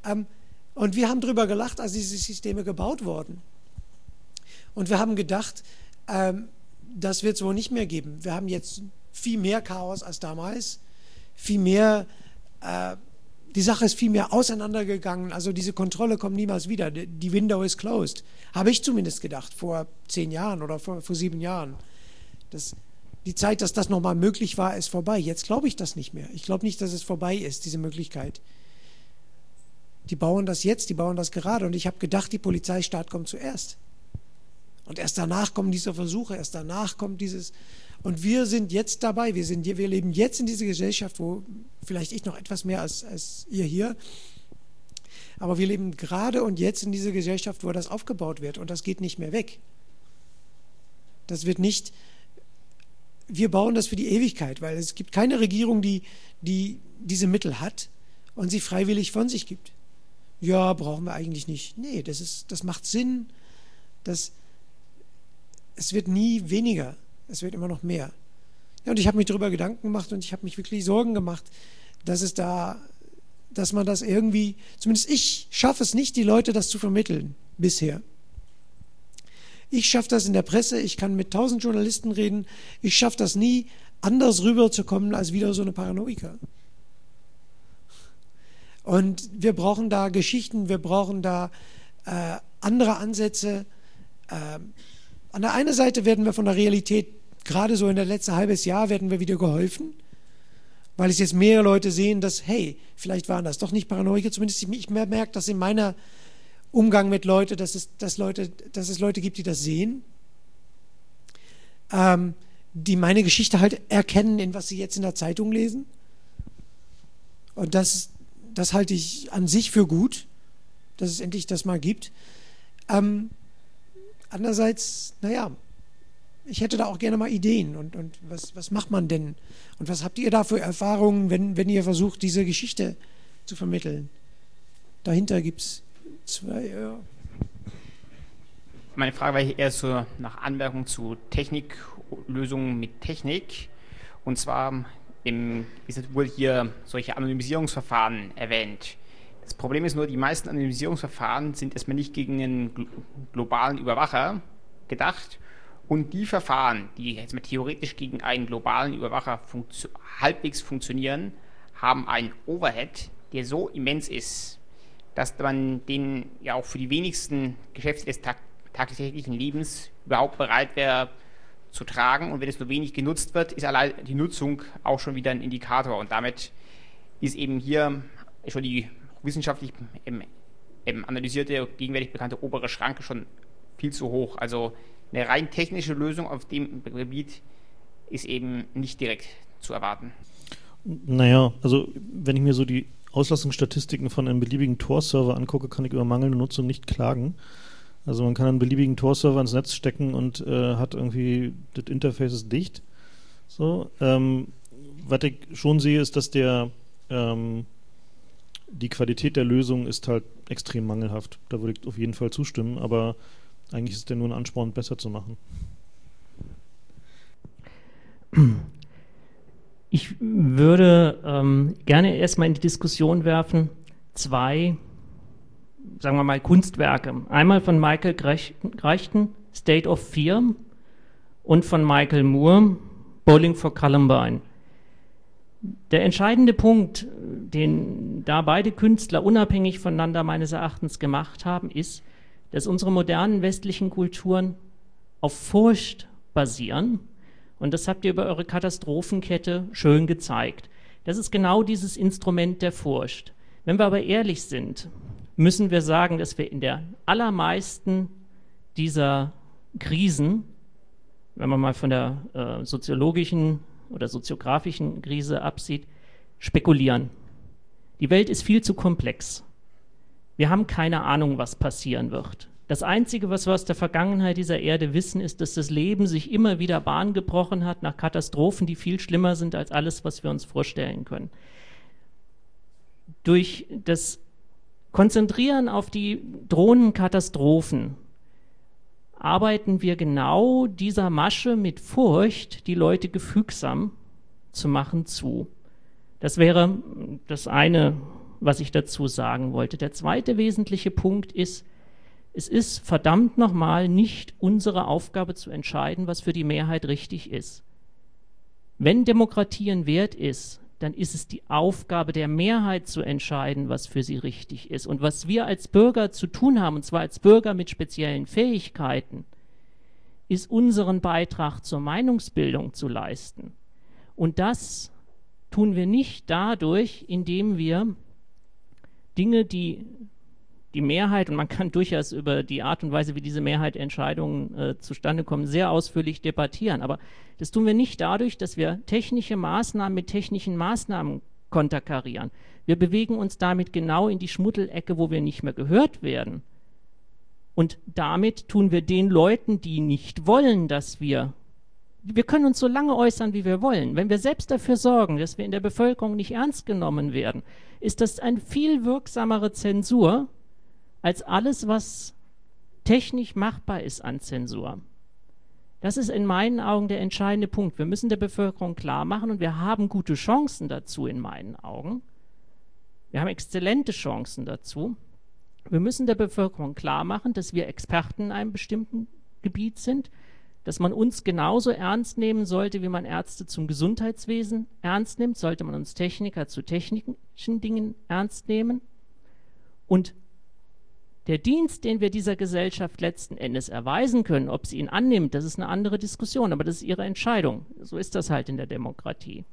Ähm, und wir haben darüber gelacht, als diese Systeme gebaut wurden. Und wir haben gedacht, ähm, das wird es wohl nicht mehr geben. Wir haben jetzt viel mehr Chaos als damals, viel mehr äh, die Sache ist viel mehr auseinandergegangen. Also diese Kontrolle kommt niemals wieder. Die Window is closed. Habe ich zumindest gedacht, vor zehn Jahren oder vor, vor sieben Jahren. Das, die Zeit, dass das nochmal möglich war, ist vorbei. Jetzt glaube ich das nicht mehr. Ich glaube nicht, dass es vorbei ist, diese Möglichkeit. Die bauen das jetzt, die bauen das gerade. Und ich habe gedacht, die Polizeistaat kommt zuerst. Und erst danach kommen diese Versuche, erst danach kommt dieses. Und wir sind jetzt dabei, wir, sind, wir leben jetzt in dieser Gesellschaft, wo vielleicht ich noch etwas mehr als, als ihr hier, aber wir leben gerade und jetzt in dieser Gesellschaft, wo das aufgebaut wird und das geht nicht mehr weg. Das wird nicht, wir bauen das für die Ewigkeit, weil es gibt keine Regierung, die, die diese Mittel hat und sie freiwillig von sich gibt. Ja, brauchen wir eigentlich nicht. Nee, das, ist, das macht Sinn. Das, es wird nie weniger, es wird immer noch mehr. Ja, und ich habe mich darüber Gedanken gemacht und ich habe mich wirklich Sorgen gemacht, dass es da, dass man das irgendwie, zumindest ich schaffe es nicht, die Leute das zu vermitteln bisher. Ich schaffe das in der Presse, ich kann mit tausend Journalisten reden, ich schaffe das nie, anders rüberzukommen als wieder so eine Paranoiker. Und wir brauchen da Geschichten, wir brauchen da äh, andere Ansätze. Äh, an der einen Seite werden wir von der Realität, gerade so in der letzten halbes Jahr, werden wir wieder geholfen, weil es jetzt mehrere Leute sehen, dass, hey, vielleicht waren das doch nicht Paranoiker, zumindest ich, merke das in meiner Umgang mit Leuten, dass es, dass Leute, dass es Leute gibt, die das sehen, ähm, die meine Geschichte halt erkennen, in was sie jetzt in der Zeitung lesen. Und das, das halte ich an sich für gut, dass es endlich das mal gibt. Ähm, andererseits, naja, ich hätte da auch gerne mal Ideen und, und was, was macht man denn? Und was habt ihr da für Erfahrungen, wenn, wenn ihr versucht, diese Geschichte zu vermitteln? Dahinter gibt es Zwei, ja. Meine Frage war eher so nach Anmerkung zu Techniklösungen mit Technik. Und zwar im, ist wohl hier solche Anonymisierungsverfahren erwähnt. Das Problem ist nur, die meisten Anonymisierungsverfahren sind erstmal nicht gegen einen globalen Überwacher gedacht. Und die Verfahren, die jetzt mal theoretisch gegen einen globalen Überwacher funktio halbwegs funktionieren, haben einen Overhead, der so immens ist, dass man den ja auch für die wenigsten Geschäfte des tag tagtäglichen Lebens überhaupt bereit wäre zu tragen. Und wenn es nur wenig genutzt wird, ist allein die Nutzung auch schon wieder ein Indikator. Und damit ist eben hier schon die wissenschaftlich ähm, ähm, analysierte, gegenwärtig bekannte obere Schranke schon viel zu hoch. Also eine rein technische Lösung auf dem Gebiet ist eben nicht direkt zu erwarten. Naja, also wenn ich mir so die Auslastungsstatistiken von einem beliebigen Tor-Server angucke, kann ich über mangelnde Nutzung nicht klagen. Also man kann einen beliebigen Tor-Server ins Netz stecken und äh, hat irgendwie das Interface ist dicht. So, ähm, was ich schon sehe, ist, dass der ähm, die Qualität der Lösung ist halt extrem mangelhaft. Da würde ich auf jeden Fall zustimmen, aber eigentlich ist der nur ein Ansporn, besser zu machen. Ich würde ähm, gerne erstmal in die Diskussion werfen, zwei, sagen wir mal, Kunstwerke. Einmal von Michael Greichten, State of Fear, und von Michael Moore, Bowling for Columbine. Der entscheidende Punkt, den da beide Künstler unabhängig voneinander meines Erachtens gemacht haben, ist, dass unsere modernen westlichen Kulturen auf Furcht basieren und das habt ihr über eure Katastrophenkette schön gezeigt. Das ist genau dieses Instrument der Furcht. Wenn wir aber ehrlich sind, müssen wir sagen, dass wir in der allermeisten dieser Krisen, wenn man mal von der äh, soziologischen oder soziografischen Krise absieht, spekulieren. Die Welt ist viel zu komplex. Wir haben keine Ahnung, was passieren wird. Das Einzige, was wir aus der Vergangenheit dieser Erde wissen, ist, dass das Leben sich immer wieder Bahn gebrochen hat nach Katastrophen, die viel schlimmer sind als alles, was wir uns vorstellen können. Durch das Konzentrieren auf die drohenden Katastrophen arbeiten wir genau dieser Masche mit Furcht, die Leute gefügsam zu machen, zu. Das wäre das eine, was ich dazu sagen wollte. Der zweite wesentliche Punkt ist, es ist verdammt nochmal nicht unsere Aufgabe zu entscheiden, was für die Mehrheit richtig ist. Wenn Demokratie ein Wert ist, dann ist es die Aufgabe der Mehrheit zu entscheiden, was für sie richtig ist. Und was wir als Bürger zu tun haben, und zwar als Bürger mit speziellen Fähigkeiten, ist unseren Beitrag zur Meinungsbildung zu leisten. Und das tun wir nicht dadurch, indem wir Dinge, die die Mehrheit, und man kann durchaus über die Art und Weise, wie diese Mehrheit Entscheidungen äh, zustande kommen, sehr ausführlich debattieren. Aber das tun wir nicht dadurch, dass wir technische Maßnahmen mit technischen Maßnahmen konterkarieren. Wir bewegen uns damit genau in die Schmuddelecke, wo wir nicht mehr gehört werden. Und damit tun wir den Leuten, die nicht wollen, dass wir wir können uns so lange äußern, wie wir wollen. Wenn wir selbst dafür sorgen, dass wir in der Bevölkerung nicht ernst genommen werden, ist das eine viel wirksamere Zensur als alles, was technisch machbar ist an Zensur. Das ist in meinen Augen der entscheidende Punkt. Wir müssen der Bevölkerung klar machen und wir haben gute Chancen dazu in meinen Augen. Wir haben exzellente Chancen dazu. Wir müssen der Bevölkerung klar machen, dass wir Experten in einem bestimmten Gebiet sind, dass man uns genauso ernst nehmen sollte, wie man Ärzte zum Gesundheitswesen ernst nimmt, sollte man uns Techniker zu technischen Dingen ernst nehmen. Und der Dienst, den wir dieser Gesellschaft letzten Endes erweisen können, ob sie ihn annimmt, das ist eine andere Diskussion, aber das ist ihre Entscheidung. So ist das halt in der Demokratie.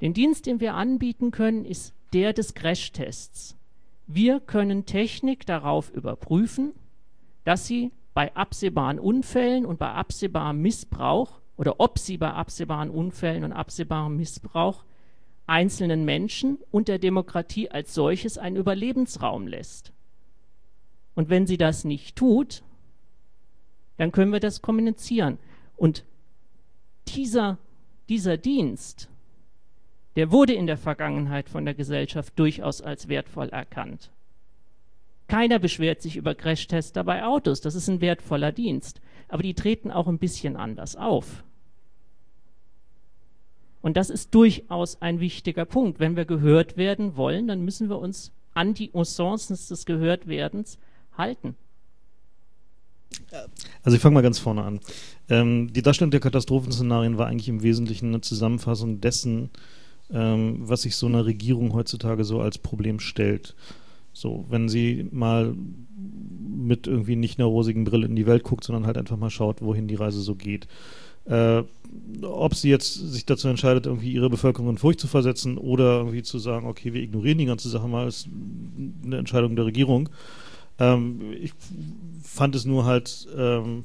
Den Dienst, den wir anbieten können, ist der des Crashtests. Wir können Technik darauf überprüfen, dass sie bei absehbaren Unfällen und bei absehbarem Missbrauch oder ob sie bei absehbaren Unfällen und absehbarem Missbrauch einzelnen Menschen und der Demokratie als solches einen Überlebensraum lässt. Und wenn sie das nicht tut, dann können wir das kommunizieren. Und dieser, dieser Dienst, der wurde in der Vergangenheit von der Gesellschaft durchaus als wertvoll erkannt. Keiner beschwert sich über Crashtester bei Autos. Das ist ein wertvoller Dienst. Aber die treten auch ein bisschen anders auf. Und das ist durchaus ein wichtiger Punkt. Wenn wir gehört werden wollen, dann müssen wir uns an die Usancen des Gehörtwerdens halten. Also ich fange mal ganz vorne an. Ähm, die Darstellung der Katastrophenszenarien war eigentlich im Wesentlichen eine Zusammenfassung dessen, ähm, was sich so einer Regierung heutzutage so als Problem stellt. So, wenn sie mal mit irgendwie nicht einer rosigen Brille in die Welt guckt, sondern halt einfach mal schaut, wohin die Reise so geht. Äh, ob sie jetzt sich dazu entscheidet, irgendwie ihre Bevölkerung in Furcht zu versetzen oder irgendwie zu sagen, okay, wir ignorieren die ganze Sache mal, ist eine Entscheidung der Regierung. Ähm, ich fand es nur halt ähm,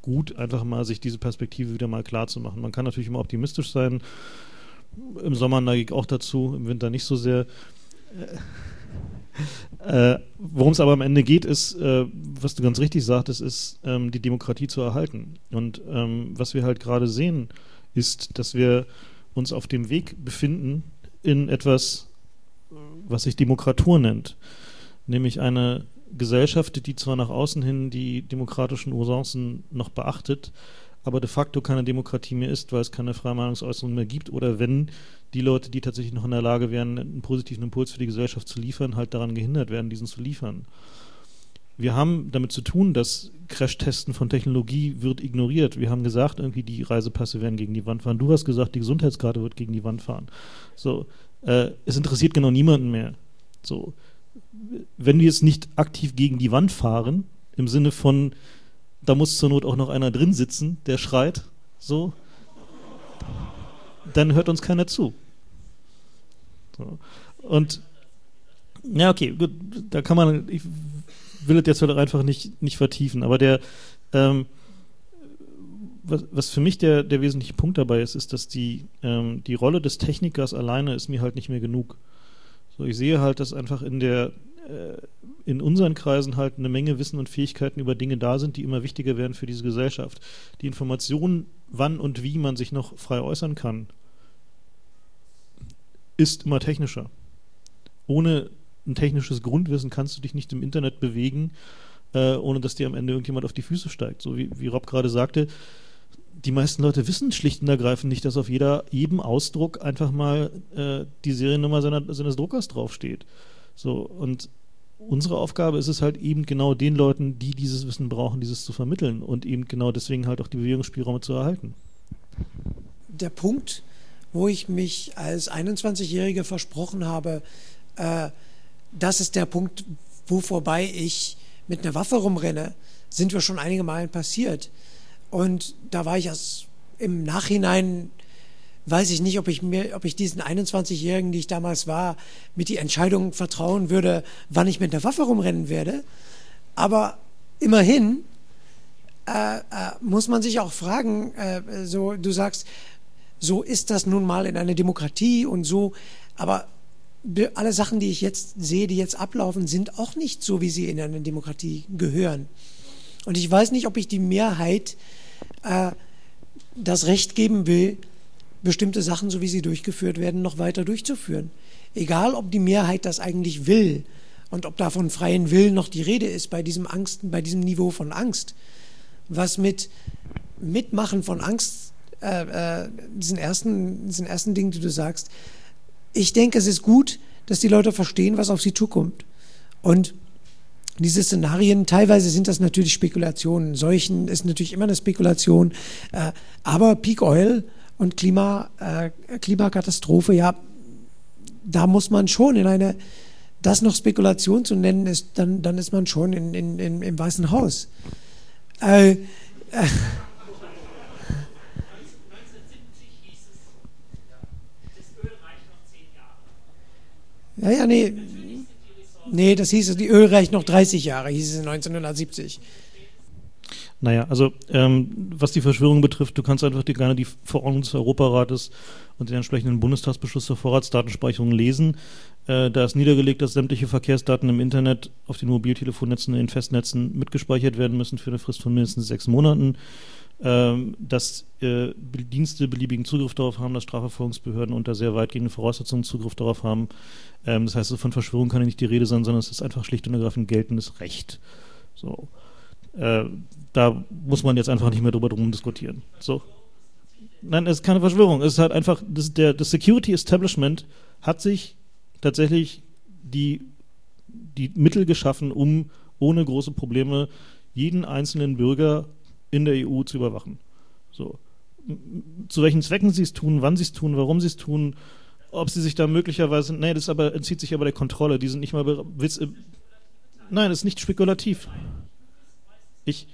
gut, einfach mal sich diese Perspektive wieder mal klar zu machen. Man kann natürlich immer optimistisch sein. Im Sommer neige ich auch dazu, im Winter nicht so sehr. Äh, Worum es aber am Ende geht, ist, äh, was du ganz richtig sagtest, ist, ähm, die Demokratie zu erhalten. Und ähm, was wir halt gerade sehen, ist, dass wir uns auf dem Weg befinden in etwas, was sich Demokratur nennt. Nämlich eine Gesellschaft, die zwar nach außen hin die demokratischen Usancen noch beachtet, aber de facto keine Demokratie mehr ist, weil es keine freie Meinungsäußerung mehr gibt oder wenn die Leute, die tatsächlich noch in der Lage wären, einen positiven Impuls für die Gesellschaft zu liefern, halt daran gehindert werden, diesen zu liefern. Wir haben damit zu tun, dass Crashtesten von Technologie wird ignoriert. Wir haben gesagt, irgendwie die Reisepasse werden gegen die Wand fahren. Du hast gesagt, die Gesundheitskarte wird gegen die Wand fahren. So, äh, es interessiert genau niemanden mehr. So, wenn wir jetzt nicht aktiv gegen die Wand fahren, im Sinne von, da muss zur Not auch noch einer drin sitzen, der schreit, so, dann hört uns keiner zu. So. Und ja, okay, gut, da kann man, ich will es jetzt halt einfach nicht, nicht vertiefen, aber der, ähm, was, was für mich der, der wesentliche Punkt dabei ist, ist, dass die, ähm, die Rolle des Technikers alleine ist mir halt nicht mehr genug. So, ich sehe halt, dass einfach in der, äh, in unseren Kreisen halt eine Menge Wissen und Fähigkeiten über Dinge da sind, die immer wichtiger werden für diese Gesellschaft. Die Information, wann und wie man sich noch frei äußern kann, ist immer technischer. Ohne ein technisches Grundwissen kannst du dich nicht im Internet bewegen, äh, ohne dass dir am Ende irgendjemand auf die Füße steigt. So wie, wie Rob gerade sagte, die meisten Leute wissen schlicht und ergreifend nicht, dass auf jeder, jedem Ausdruck einfach mal äh, die Seriennummer seiner, seines Druckers draufsteht. So, und unsere Aufgabe ist es halt eben genau den Leuten, die dieses Wissen brauchen, dieses zu vermitteln und eben genau deswegen halt auch die Bewegungsspielräume zu erhalten. Der Punkt, wo ich mich als 21-Jähriger versprochen habe, äh, das ist der Punkt, wo vorbei ich mit einer Waffe rumrenne, sind wir schon einige Male passiert. Und da war ich erst im Nachhinein, weiß ich nicht, ob ich mir, ob ich diesen 21-Jährigen, die ich damals war, mit die Entscheidung vertrauen würde, wann ich mit der Waffe rumrennen werde. Aber immerhin äh, äh, muss man sich auch fragen, äh, so du sagst, so ist das nun mal in einer Demokratie und so, aber alle Sachen, die ich jetzt sehe, die jetzt ablaufen, sind auch nicht so, wie sie in eine Demokratie gehören. Und ich weiß nicht, ob ich die Mehrheit äh, das Recht geben will, bestimmte Sachen, so wie sie durchgeführt werden, noch weiter durchzuführen. Egal, ob die Mehrheit das eigentlich will und ob da von freien Willen noch die Rede ist bei diesem Angst, bei diesem Niveau von Angst, was mit Mitmachen von Angst, äh, äh, diesen ersten, diesen ersten Ding, die du sagst, ich denke, es ist gut, dass die Leute verstehen, was auf sie zukommt. Und diese Szenarien, teilweise sind das natürlich Spekulationen. Seuchen ist natürlich immer eine Spekulation. Äh, aber Peak Oil und Klima, äh, Klimakatastrophe, ja, da muss man schon in eine, das noch Spekulation zu nennen, ist, dann, dann ist man schon in, in, in im Weißen Haus. Äh, äh, Ja, ja, nee. Nee, das hieß, die Öl reicht noch 30 Jahre, hieß es 1970. Naja, also ähm, was die Verschwörung betrifft, du kannst einfach die, gerne die Verordnung des Europarates und den entsprechenden Bundestagsbeschluss zur Vorratsdatenspeicherung lesen. Äh, da ist niedergelegt, dass sämtliche Verkehrsdaten im Internet auf den Mobiltelefonnetzen, in den Festnetzen mitgespeichert werden müssen für eine Frist von mindestens sechs Monaten. Ähm, dass äh, Dienste beliebigen Zugriff darauf haben, dass Strafverfolgungsbehörden unter sehr weitgehenden Voraussetzungen Zugriff darauf haben. Ähm, das heißt, von Verschwörung kann ja nicht die Rede sein, sondern es ist einfach schlicht und ergreifend geltendes Recht. So. Äh, da muss man jetzt einfach nicht mehr drüber drum diskutieren. So. Nein, es ist keine Verschwörung. Es ist halt einfach, das, der, das Security Establishment hat sich tatsächlich die, die Mittel geschaffen, um ohne große Probleme jeden einzelnen Bürger in der EU zu überwachen. So. Zu welchen Zwecken sie es tun, wann sie es tun, warum sie es tun, ob sie sich da möglicherweise. Nee, das aber, entzieht sich aber der Kontrolle. Die sind nicht mal. Äh, nein, das ist nicht spekulativ. Ich.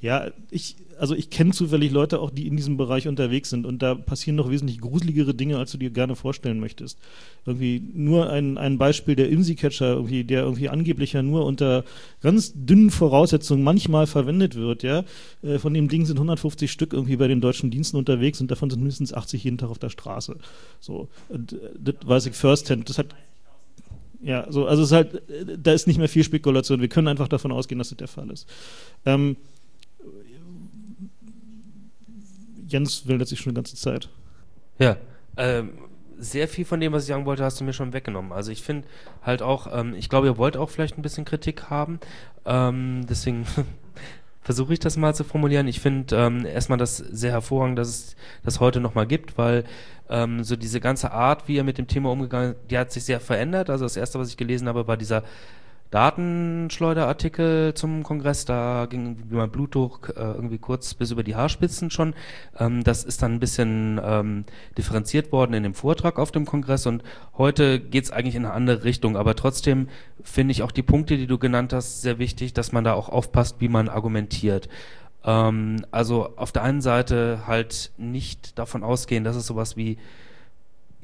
Ja, ich, also ich kenne zufällig Leute auch, die in diesem Bereich unterwegs sind und da passieren noch wesentlich gruseligere Dinge, als du dir gerne vorstellen möchtest. Irgendwie nur ein, ein Beispiel der IMSI-Catcher, irgendwie, der irgendwie angeblich ja nur unter ganz dünnen Voraussetzungen manchmal verwendet wird, ja. Äh, von dem Ding sind 150 Stück irgendwie bei den deutschen Diensten unterwegs und davon sind mindestens 80 jeden Tag auf der Straße. So, und, äh, das weiß ich firsthand. Das hat ja, so, also es ist halt, äh, da ist nicht mehr viel Spekulation. Wir können einfach davon ausgehen, dass das der Fall ist. Ähm, Jens will letztlich schon die ganze Zeit. Ja, ähm, sehr viel von dem, was ich sagen wollte, hast du mir schon weggenommen. Also ich finde halt auch, ähm, ich glaube, ihr wollt auch vielleicht ein bisschen Kritik haben. Ähm, deswegen versuche ich das mal zu formulieren. Ich finde ähm, erstmal das sehr hervorragend, dass es das heute nochmal gibt, weil ähm, so diese ganze Art, wie ihr mit dem Thema umgegangen die hat sich sehr verändert. Also das erste, was ich gelesen habe, war dieser Datenschleuderartikel zum Kongress, da ging mein Blutdruck äh, irgendwie kurz bis über die Haarspitzen schon. Ähm, das ist dann ein bisschen ähm, differenziert worden in dem Vortrag auf dem Kongress und heute geht es eigentlich in eine andere Richtung. Aber trotzdem finde ich auch die Punkte, die du genannt hast, sehr wichtig, dass man da auch aufpasst, wie man argumentiert. Ähm, also auf der einen Seite halt nicht davon ausgehen, dass es sowas wie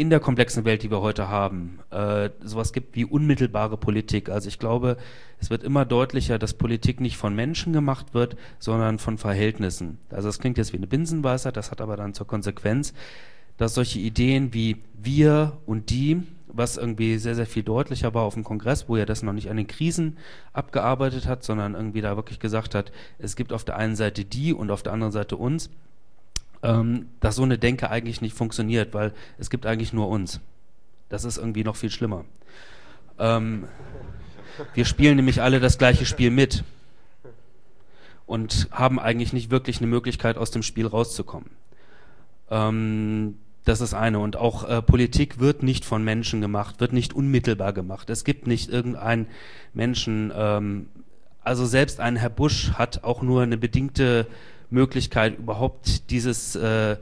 in der komplexen Welt, die wir heute haben, äh, sowas gibt wie unmittelbare Politik. Also ich glaube, es wird immer deutlicher, dass Politik nicht von Menschen gemacht wird, sondern von Verhältnissen. Also das klingt jetzt wie eine Binsenweisheit, das hat aber dann zur Konsequenz, dass solche Ideen wie wir und die, was irgendwie sehr, sehr viel deutlicher war auf dem Kongress, wo er das noch nicht an den Krisen abgearbeitet hat, sondern irgendwie da wirklich gesagt hat, es gibt auf der einen Seite die und auf der anderen Seite uns, ähm, dass so eine Denke eigentlich nicht funktioniert, weil es gibt eigentlich nur uns. Das ist irgendwie noch viel schlimmer. Ähm, wir spielen nämlich alle das gleiche Spiel mit und haben eigentlich nicht wirklich eine Möglichkeit, aus dem Spiel rauszukommen. Ähm, das ist eine. Und auch äh, Politik wird nicht von Menschen gemacht, wird nicht unmittelbar gemacht. Es gibt nicht irgendeinen Menschen, ähm, also selbst ein Herr Busch hat auch nur eine bedingte Möglichkeit, überhaupt dieses, äh,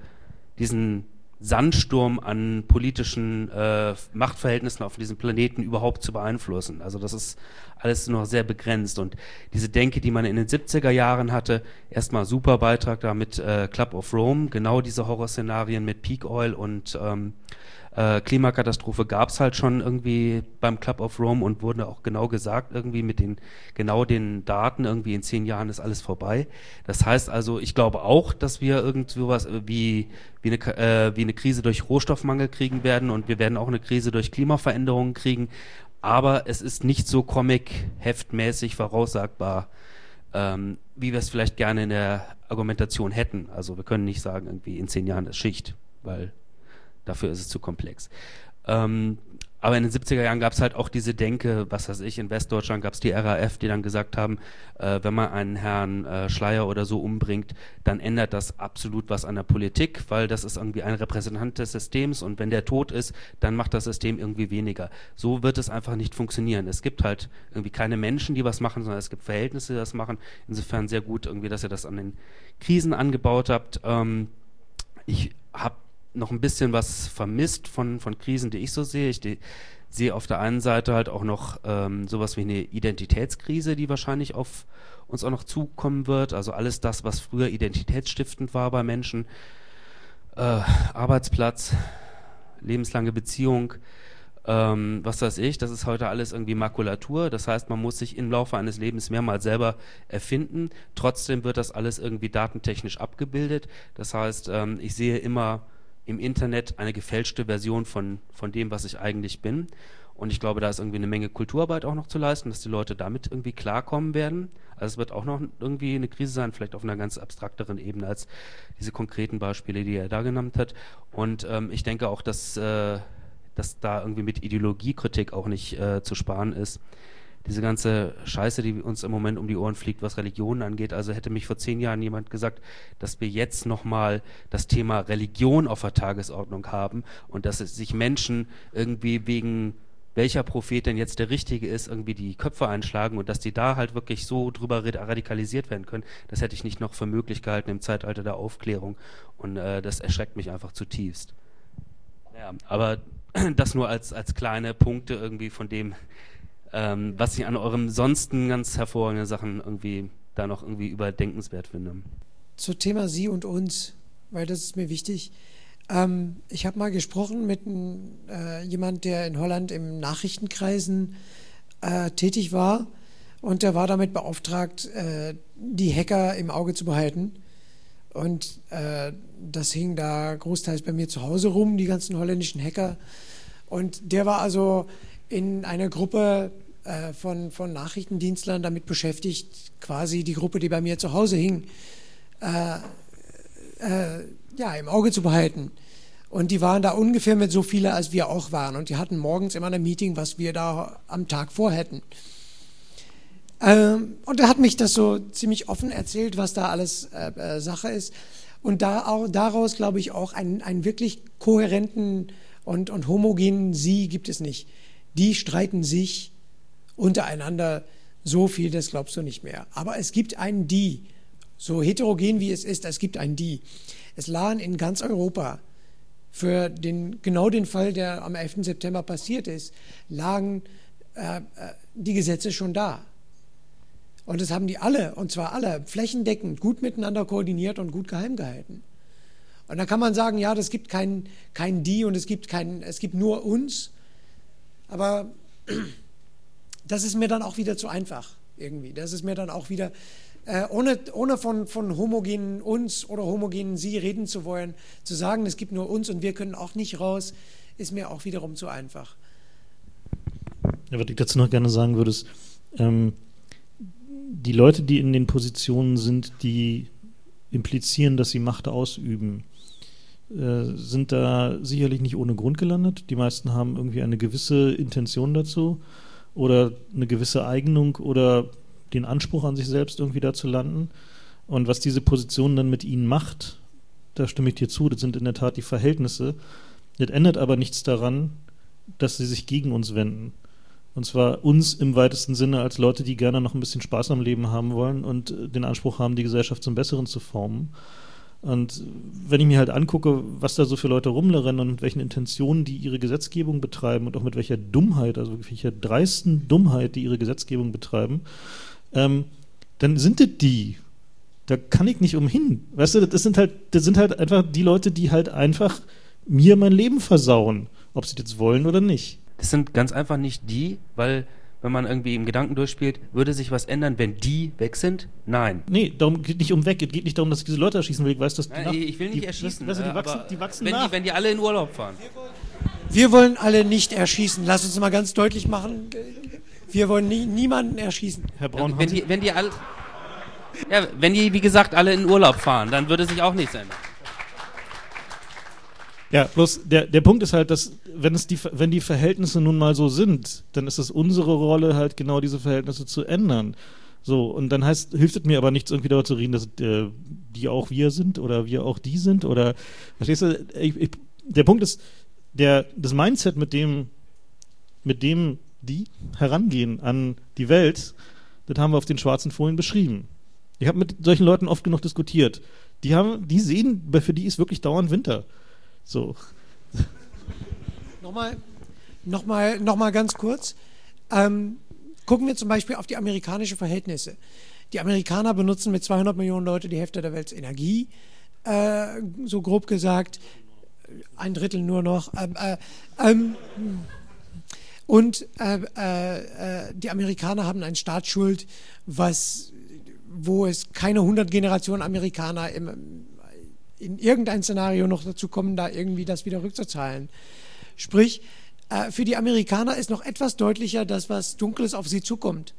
diesen Sandsturm an politischen äh, Machtverhältnissen auf diesem Planeten überhaupt zu beeinflussen. Also das ist alles noch sehr begrenzt. Und diese Denke, die man in den 70er Jahren hatte, erstmal super Beitrag da mit äh, Club of Rome, genau diese Horrorszenarien mit Peak Oil und ähm, äh, Klimakatastrophe gab es halt schon irgendwie beim Club of Rome und wurde auch genau gesagt, irgendwie mit den genau den Daten, irgendwie in zehn Jahren ist alles vorbei. Das heißt also, ich glaube auch, dass wir irgend sowas wie, wie, eine, äh, wie eine Krise durch Rohstoffmangel kriegen werden und wir werden auch eine Krise durch Klimaveränderungen kriegen. Aber es ist nicht so comic-heftmäßig voraussagbar, ähm, wie wir es vielleicht gerne in der Argumentation hätten. Also wir können nicht sagen, irgendwie in zehn Jahren ist Schicht, weil Dafür ist es zu komplex. Ähm, aber in den 70er Jahren gab es halt auch diese Denke, was weiß ich, in Westdeutschland gab es die RAF, die dann gesagt haben, äh, wenn man einen Herrn äh, Schleier oder so umbringt, dann ändert das absolut was an der Politik, weil das ist irgendwie ein Repräsentant des Systems und wenn der tot ist, dann macht das System irgendwie weniger. So wird es einfach nicht funktionieren. Es gibt halt irgendwie keine Menschen, die was machen, sondern es gibt Verhältnisse, die das machen. Insofern sehr gut irgendwie, dass ihr das an den Krisen angebaut habt. Ähm, ich habe noch ein bisschen was vermisst von, von Krisen, die ich so sehe. Ich sehe auf der einen Seite halt auch noch ähm, sowas wie eine Identitätskrise, die wahrscheinlich auf uns auch noch zukommen wird. Also alles das, was früher identitätsstiftend war bei Menschen, äh, Arbeitsplatz, lebenslange Beziehung, ähm, was weiß ich, das ist heute alles irgendwie Makulatur. Das heißt, man muss sich im Laufe eines Lebens mehrmals selber erfinden. Trotzdem wird das alles irgendwie datentechnisch abgebildet. Das heißt, ähm, ich sehe immer im Internet eine gefälschte Version von, von dem, was ich eigentlich bin. Und ich glaube, da ist irgendwie eine Menge Kulturarbeit auch noch zu leisten, dass die Leute damit irgendwie klarkommen werden. Also es wird auch noch irgendwie eine Krise sein, vielleicht auf einer ganz abstrakteren Ebene als diese konkreten Beispiele, die er da genannt hat. Und ähm, ich denke auch, dass, äh, dass da irgendwie mit Ideologiekritik auch nicht äh, zu sparen ist diese ganze Scheiße, die uns im Moment um die Ohren fliegt, was Religionen angeht. Also hätte mich vor zehn Jahren jemand gesagt, dass wir jetzt nochmal das Thema Religion auf der Tagesordnung haben und dass sich Menschen irgendwie wegen welcher Prophet denn jetzt der richtige ist, irgendwie die Köpfe einschlagen und dass die da halt wirklich so drüber radikalisiert werden können, das hätte ich nicht noch für möglich gehalten im Zeitalter der Aufklärung und äh, das erschreckt mich einfach zutiefst. Ja, aber das nur als, als kleine Punkte irgendwie von dem, ähm, was ich an eurem sonsten ganz hervorragenden Sachen irgendwie da noch irgendwie überdenkenswert finde. Zu Thema Sie und uns, weil das ist mir wichtig. Ähm, ich habe mal gesprochen mit äh, jemand, der in Holland im Nachrichtenkreisen äh, tätig war und der war damit beauftragt, äh, die Hacker im Auge zu behalten. Und äh, das hing da großteils bei mir zu Hause rum, die ganzen holländischen Hacker. Und der war also in einer Gruppe äh, von, von Nachrichtendienstlern damit beschäftigt, quasi die Gruppe, die bei mir zu Hause hing, äh, äh, ja, im Auge zu behalten. Und die waren da ungefähr mit so viele, als wir auch waren. Und die hatten morgens immer ein Meeting, was wir da am Tag vorhätten. Ähm, und er hat mich das so ziemlich offen erzählt, was da alles äh, äh, Sache ist. Und da auch, daraus, glaube ich, auch einen, einen wirklich kohärenten und, und homogenen Sie gibt es nicht die streiten sich untereinander so viel, das glaubst du nicht mehr. Aber es gibt ein Die, so heterogen wie es ist, es gibt ein Die. Es lagen in ganz Europa für den, genau den Fall, der am 11. September passiert ist, lagen äh, äh, die Gesetze schon da. Und das haben die alle, und zwar alle, flächendeckend, gut miteinander koordiniert und gut geheim gehalten. Und dann kann man sagen, ja, das gibt kein, kein Die und es gibt, kein, es gibt nur uns. Aber das ist mir dann auch wieder zu einfach irgendwie. Das ist mir dann auch wieder, äh, ohne, ohne von, von homogenen uns oder homogenen sie reden zu wollen, zu sagen, es gibt nur uns und wir können auch nicht raus, ist mir auch wiederum zu einfach. Ja, was ich dazu noch gerne sagen würde, ist, ähm, die Leute, die in den Positionen sind, die implizieren, dass sie Macht ausüben, sind da sicherlich nicht ohne Grund gelandet. Die meisten haben irgendwie eine gewisse Intention dazu oder eine gewisse Eignung oder den Anspruch an sich selbst irgendwie da zu landen. Und was diese Position dann mit ihnen macht, da stimme ich dir zu, das sind in der Tat die Verhältnisse. Das ändert aber nichts daran, dass sie sich gegen uns wenden. Und zwar uns im weitesten Sinne als Leute, die gerne noch ein bisschen Spaß am Leben haben wollen und den Anspruch haben, die Gesellschaft zum Besseren zu formen. Und wenn ich mir halt angucke, was da so für Leute rumrennen und mit welchen Intentionen die ihre Gesetzgebung betreiben und auch mit welcher Dummheit, also mit welcher dreisten Dummheit die ihre Gesetzgebung betreiben, ähm, dann sind das die. Da kann ich nicht umhin. Weißt du, das sind halt, das sind halt einfach die Leute, die halt einfach mir mein Leben versauen, ob sie das wollen oder nicht. Das sind ganz einfach nicht die, weil wenn man irgendwie im Gedanken durchspielt, würde sich was ändern, wenn die weg sind? Nein. Nee, darum geht nicht um weg. Es geht nicht darum, dass ich diese Leute erschießen will. Ich weiß, dass die Nein, nach, ich will nicht die, erschießen. Weißt du, die wachsen, aber die wachsen wenn nach. Die, wenn die alle in Urlaub fahren. Wir wollen alle nicht erschießen. Lass uns mal ganz deutlich machen. Wir wollen nie, niemanden erschießen. Herr Braun, wenn, die, wenn die alle. Ja, wenn die, wie gesagt, alle in Urlaub fahren, dann würde sich auch nichts ändern. Ja, bloß der, der Punkt ist halt, dass wenn es die wenn die Verhältnisse nun mal so sind, dann ist es unsere Rolle halt genau diese Verhältnisse zu ändern. So und dann heißt hilft es mir aber nichts irgendwie darüber zu reden, dass äh, die auch wir sind oder wir auch die sind oder verstehst du? Ich, ich, der Punkt ist der das Mindset mit dem mit dem die herangehen an die Welt, das haben wir auf den schwarzen Folien beschrieben. Ich habe mit solchen Leuten oft genug diskutiert. Die haben, die sehen, für die ist wirklich dauernd Winter. So. Nochmal, nochmal, nochmal ganz kurz. Ähm, gucken wir zum Beispiel auf die amerikanischen Verhältnisse. Die Amerikaner benutzen mit 200 Millionen Leute die Hälfte der Welt Energie, äh, so grob gesagt, ein Drittel nur noch. Ähm, äh, ähm, und äh, äh, die Amerikaner haben eine Staatsschuld, was, wo es keine 100 Generationen Amerikaner im, in irgendein Szenario noch dazu kommen, da irgendwie das wieder rückzuzahlen. Sprich, äh, für die Amerikaner ist noch etwas deutlicher das, was Dunkles auf sie zukommt.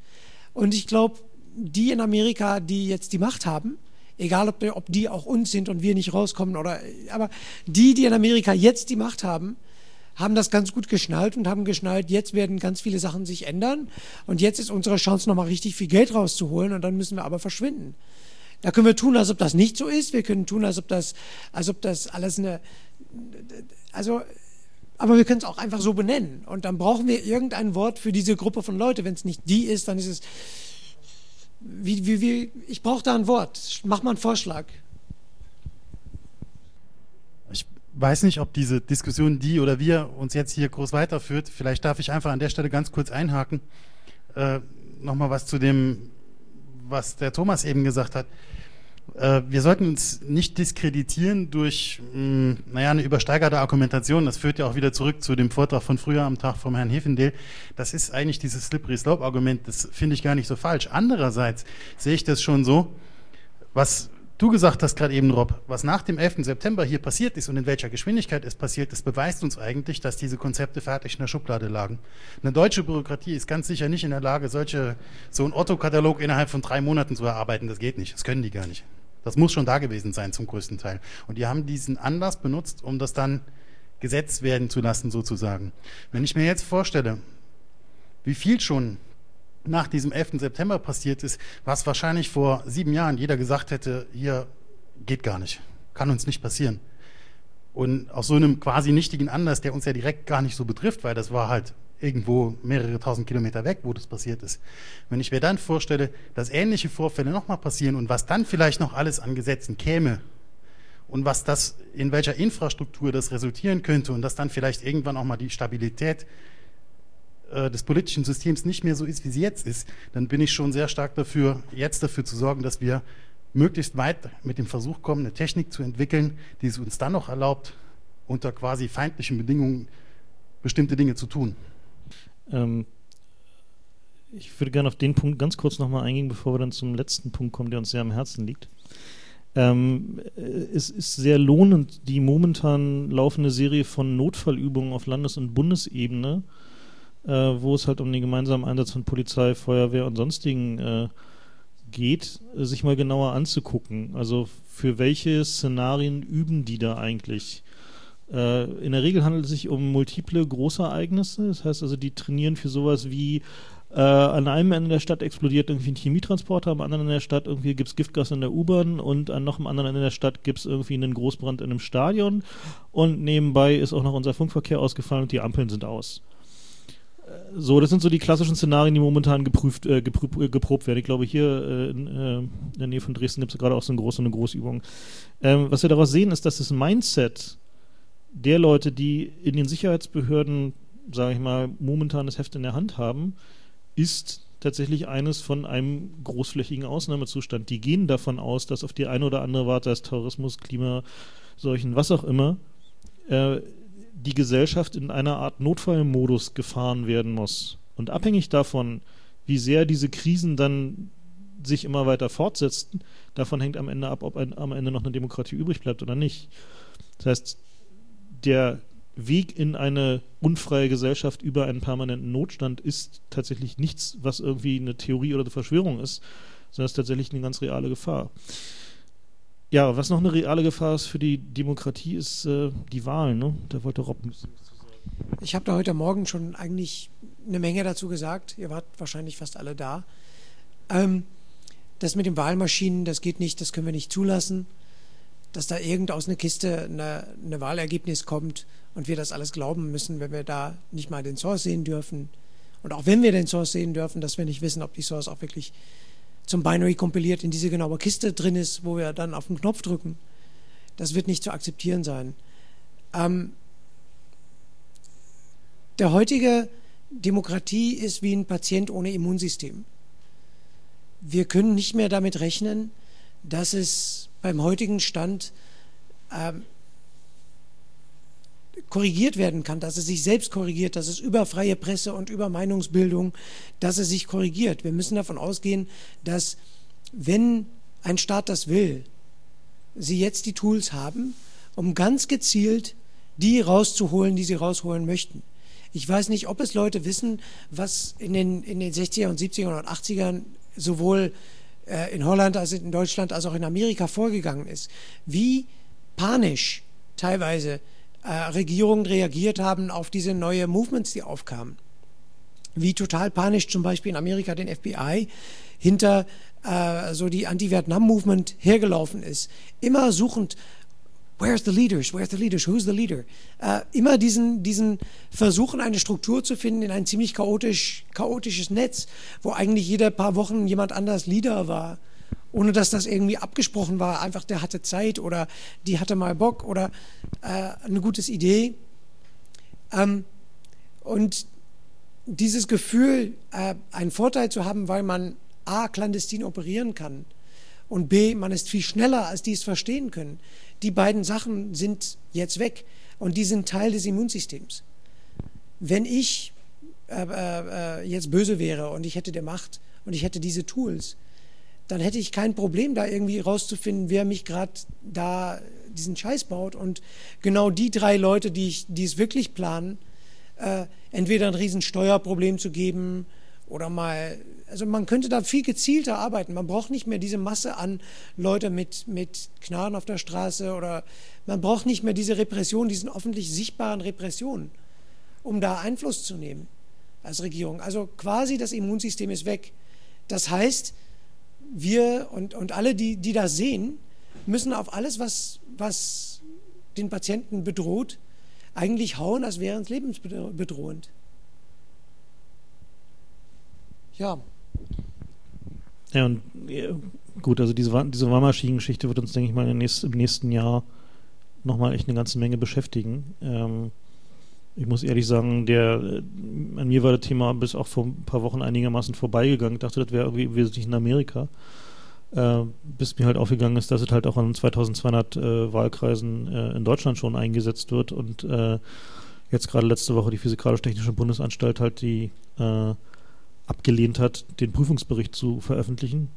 Und ich glaube, die in Amerika, die jetzt die Macht haben, egal ob, ob die auch uns sind und wir nicht rauskommen oder, aber die, die in Amerika jetzt die Macht haben, haben das ganz gut geschnallt und haben geschnallt, jetzt werden ganz viele Sachen sich ändern und jetzt ist unsere Chance, nochmal richtig viel Geld rauszuholen und dann müssen wir aber verschwinden. Da können wir tun, als ob das nicht so ist. Wir können tun, als ob das, als ob das alles eine, also, aber wir können es auch einfach so benennen. Und dann brauchen wir irgendein Wort für diese Gruppe von Leuten. Wenn es nicht die ist, dann ist es, wie, wie, wie, ich brauche da ein Wort. Mach mal einen Vorschlag. Ich weiß nicht, ob diese Diskussion, die oder wir uns jetzt hier groß weiterführt. Vielleicht darf ich einfach an der Stelle ganz kurz einhaken. Äh, Nochmal was zu dem, was der Thomas eben gesagt hat. Äh, wir sollten uns nicht diskreditieren durch, mh, naja, eine übersteigerte Argumentation. Das führt ja auch wieder zurück zu dem Vortrag von früher am Tag vom Herrn Hefendel. Das ist eigentlich dieses Slippery Slope Argument. Das finde ich gar nicht so falsch. Andererseits sehe ich das schon so, was du gesagt hast gerade eben, Rob, was nach dem 11. September hier passiert ist und in welcher Geschwindigkeit es passiert ist, beweist uns eigentlich, dass diese Konzepte fertig in der Schublade lagen. Eine deutsche Bürokratie ist ganz sicher nicht in der Lage, solche, so einen Otto-Katalog innerhalb von drei Monaten zu erarbeiten. Das geht nicht. Das können die gar nicht. Das muss schon da gewesen sein zum größten Teil. Und die haben diesen Anlass benutzt, um das dann Gesetz werden zu lassen, sozusagen. Wenn ich mir jetzt vorstelle, wie viel schon nach diesem 11. September passiert ist, was wahrscheinlich vor sieben Jahren jeder gesagt hätte, hier geht gar nicht, kann uns nicht passieren. Und aus so einem quasi nichtigen Anlass, der uns ja direkt gar nicht so betrifft, weil das war halt irgendwo mehrere tausend Kilometer weg, wo das passiert ist. Wenn ich mir dann vorstelle, dass ähnliche Vorfälle nochmal passieren und was dann vielleicht noch alles an Gesetzen käme und was das, in welcher Infrastruktur das resultieren könnte und dass dann vielleicht irgendwann auch mal die Stabilität äh, des politischen Systems nicht mehr so ist, wie sie jetzt ist, dann bin ich schon sehr stark dafür, jetzt dafür zu sorgen, dass wir möglichst weit mit dem Versuch kommen, eine Technik zu entwickeln, die es uns dann noch erlaubt, unter quasi feindlichen Bedingungen bestimmte Dinge zu tun. Ähm, ich würde gerne auf den Punkt ganz kurz nochmal eingehen, bevor wir dann zum letzten Punkt kommen, der uns sehr am Herzen liegt. Ähm, es ist sehr lohnend, die momentan laufende Serie von Notfallübungen auf Landes- und Bundesebene, äh, wo es halt um den gemeinsamen Einsatz von Polizei, Feuerwehr und sonstigen äh, geht, sich mal genauer anzugucken. Also für welche Szenarien üben die da eigentlich? Äh, in der Regel handelt es sich um multiple Großereignisse. Das heißt also, die trainieren für sowas wie äh, an einem Ende der Stadt explodiert irgendwie ein Chemietransporter, am anderen Ende der Stadt irgendwie gibt es Giftgas in der U-Bahn und an noch am anderen Ende der Stadt gibt es irgendwie einen Großbrand in einem Stadion und nebenbei ist auch noch unser Funkverkehr ausgefallen und die Ampeln sind aus. So, das sind so die klassischen Szenarien, die momentan geprüft, äh, geprüft, äh, geprobt werden. Ich glaube, hier äh, in, äh, in, der Nähe von Dresden gibt es gerade auch so eine große, eine Großübung. Ähm, was wir daraus sehen, ist, dass das Mindset der Leute, die in den Sicherheitsbehörden, sage ich mal, momentan das Heft in der Hand haben, ist tatsächlich eines von einem großflächigen Ausnahmezustand. Die gehen davon aus, dass auf die eine oder andere Warte als Terrorismus, Klimaseuchen, was auch immer, äh, die Gesellschaft in einer Art Notfallmodus gefahren werden muss. Und abhängig davon, wie sehr diese Krisen dann sich immer weiter fortsetzen, davon hängt am Ende ab, ob ein, am Ende noch eine Demokratie übrig bleibt oder nicht. Das heißt, der Weg in eine unfreie Gesellschaft über einen permanenten Notstand ist tatsächlich nichts, was irgendwie eine Theorie oder eine Verschwörung ist, sondern ist tatsächlich eine ganz reale Gefahr. Ja, was noch eine reale Gefahr ist für die Demokratie, ist äh, die Wahlen. Ne? Da wollte Rob sagen. Ich habe da heute Morgen schon eigentlich eine Menge dazu gesagt. Ihr wart wahrscheinlich fast alle da. Ähm, das mit den Wahlmaschinen, das geht nicht, das können wir nicht zulassen. Dass da irgend aus einer Kiste eine, eine Wahlergebnis kommt und wir das alles glauben müssen, wenn wir da nicht mal den Source sehen dürfen. Und auch wenn wir den Source sehen dürfen, dass wir nicht wissen, ob die Source auch wirklich zum Binary kompiliert in diese genaue Kiste drin ist, wo wir dann auf den Knopf drücken. Das wird nicht zu akzeptieren sein. Ähm, der heutige Demokratie ist wie ein Patient ohne Immunsystem. Wir können nicht mehr damit rechnen, dass es beim heutigen Stand ähm, korrigiert werden kann, dass es sich selbst korrigiert, dass es über freie Presse und über Meinungsbildung, dass es sich korrigiert. Wir müssen davon ausgehen, dass wenn ein Staat das will, sie jetzt die Tools haben, um ganz gezielt die rauszuholen, die sie rausholen möchten. Ich weiß nicht, ob es Leute wissen, was in den, in den 60er und 70er und 80ern sowohl äh, in Holland als in Deutschland als auch in Amerika vorgegangen ist. Wie panisch teilweise äh, Regierungen reagiert haben auf diese neue Movements, die aufkamen. Wie total panisch zum Beispiel in Amerika den FBI hinter äh, so die Anti-Vietnam-Movement hergelaufen ist. Immer suchend, where's the leaders, where's the leaders, who's the leader? Äh, immer diesen, diesen Versuchen, eine Struktur zu finden in ein ziemlich chaotisch, chaotisches Netz, wo eigentlich jede paar Wochen jemand anders Leader war ohne dass das irgendwie abgesprochen war. Einfach der hatte Zeit oder die hatte mal Bock oder äh, eine gute Idee. Ähm, und dieses Gefühl, äh, einen Vorteil zu haben, weil man A, clandestin operieren kann und B, man ist viel schneller, als die es verstehen können. Die beiden Sachen sind jetzt weg und die sind Teil des Immunsystems. Wenn ich äh, äh, äh jetzt böse wäre und ich hätte der Macht und ich hätte diese Tools, dann hätte ich kein Problem, da irgendwie rauszufinden, wer mich gerade da diesen Scheiß baut. Und genau die drei Leute, die, ich, die es wirklich planen, äh, entweder ein riesen Steuerproblem zu geben oder mal, also man könnte da viel gezielter arbeiten. Man braucht nicht mehr diese Masse an Leute mit, mit Knarren auf der Straße oder man braucht nicht mehr diese Repression, diesen öffentlich sichtbaren Repressionen, um da Einfluss zu nehmen als Regierung. Also quasi das Immunsystem ist weg. Das heißt, wir und, und alle, die, die das sehen, müssen auf alles, was, was den Patienten bedroht, eigentlich hauen, als wäre es lebensbedrohend. Ja. Ja, und gut, also diese, diese Wahlmaschinen-Geschichte wird uns, denke ich mal, im nächsten Jahr nochmal echt eine ganze Menge beschäftigen. Ähm, ich muss ehrlich sagen, der, äh, an mir war das Thema bis auch vor ein paar Wochen einigermaßen vorbeigegangen. Ich dachte, das wäre irgendwie wesentlich in Amerika. Äh, bis mir halt aufgegangen ist, dass es halt auch an 2200 äh, Wahlkreisen äh, in Deutschland schon eingesetzt wird und äh, jetzt gerade letzte Woche die Physikalisch-Technische Bundesanstalt halt die äh, abgelehnt hat, den Prüfungsbericht zu veröffentlichen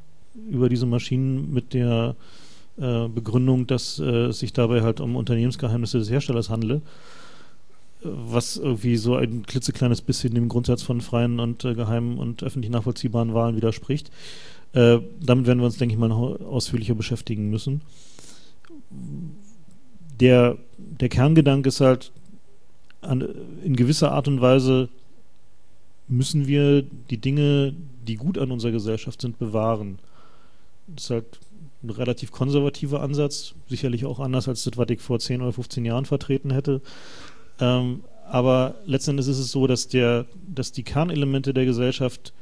über diese Maschinen mit der Begründung, dass es sich dabei halt um Unternehmensgeheimnisse des Herstellers handle was irgendwie so ein klitzekleines bisschen dem Grundsatz von freien und äh, geheimen und öffentlich nachvollziehbaren Wahlen widerspricht. Äh, damit werden wir uns, denke ich mal, noch ausführlicher beschäftigen müssen. Der, der Kerngedanke ist halt, an, in gewisser Art und Weise müssen wir die Dinge, die gut an unserer Gesellschaft sind, bewahren. Das ist halt ein relativ konservativer Ansatz, sicherlich auch anders als das, was ich vor 10 oder 15 Jahren vertreten hätte. Ähm, aber letzten Endes ist es so, dass, der, dass die Kernelemente der Gesellschaft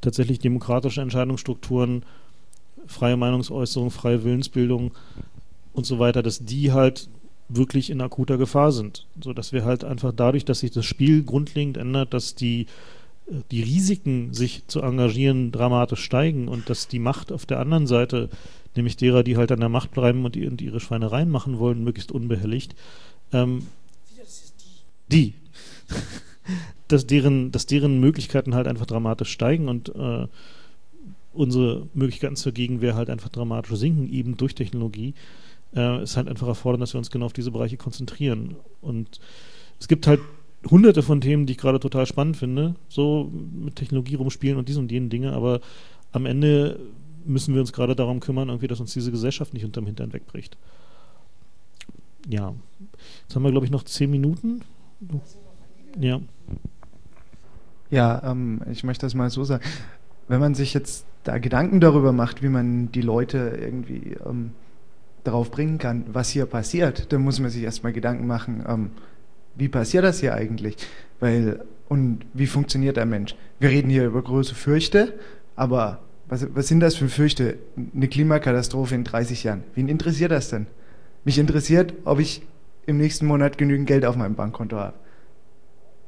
tatsächlich demokratische Entscheidungsstrukturen, freie Meinungsäußerung, freie Willensbildung und so weiter, dass die halt wirklich in akuter Gefahr sind. So dass wir halt einfach dadurch, dass sich das Spiel grundlegend ändert, dass die, die Risiken, sich zu engagieren, dramatisch steigen und dass die Macht auf der anderen Seite, nämlich derer, die halt an der Macht bleiben und ihre Schweinereien machen wollen, möglichst unbehelligt, ähm, die, dass deren, dass deren Möglichkeiten halt einfach dramatisch steigen und äh, unsere Möglichkeiten zur Gegenwehr halt einfach dramatisch sinken, eben durch Technologie äh, ist halt einfach erfordern, dass wir uns genau auf diese Bereiche konzentrieren. Und es gibt halt hunderte von Themen, die ich gerade total spannend finde, so mit Technologie rumspielen und diese und jenen Dinge, aber am Ende müssen wir uns gerade darum kümmern, irgendwie, dass uns diese Gesellschaft nicht unterm Hintern wegbricht. Ja. Jetzt haben wir, glaube ich, noch zehn Minuten. Ja. Ja, ähm, ich möchte das mal so sagen. Wenn man sich jetzt da Gedanken darüber macht, wie man die Leute irgendwie ähm, darauf bringen kann, was hier passiert, dann muss man sich erstmal Gedanken machen, ähm, wie passiert das hier eigentlich? Weil, und wie funktioniert der Mensch? Wir reden hier über große Fürchte, aber was, was sind das für Fürchte? Eine Klimakatastrophe in 30 Jahren. Wen interessiert das denn? Mich interessiert, ob ich im nächsten Monat genügend Geld auf meinem Bankkonto habe.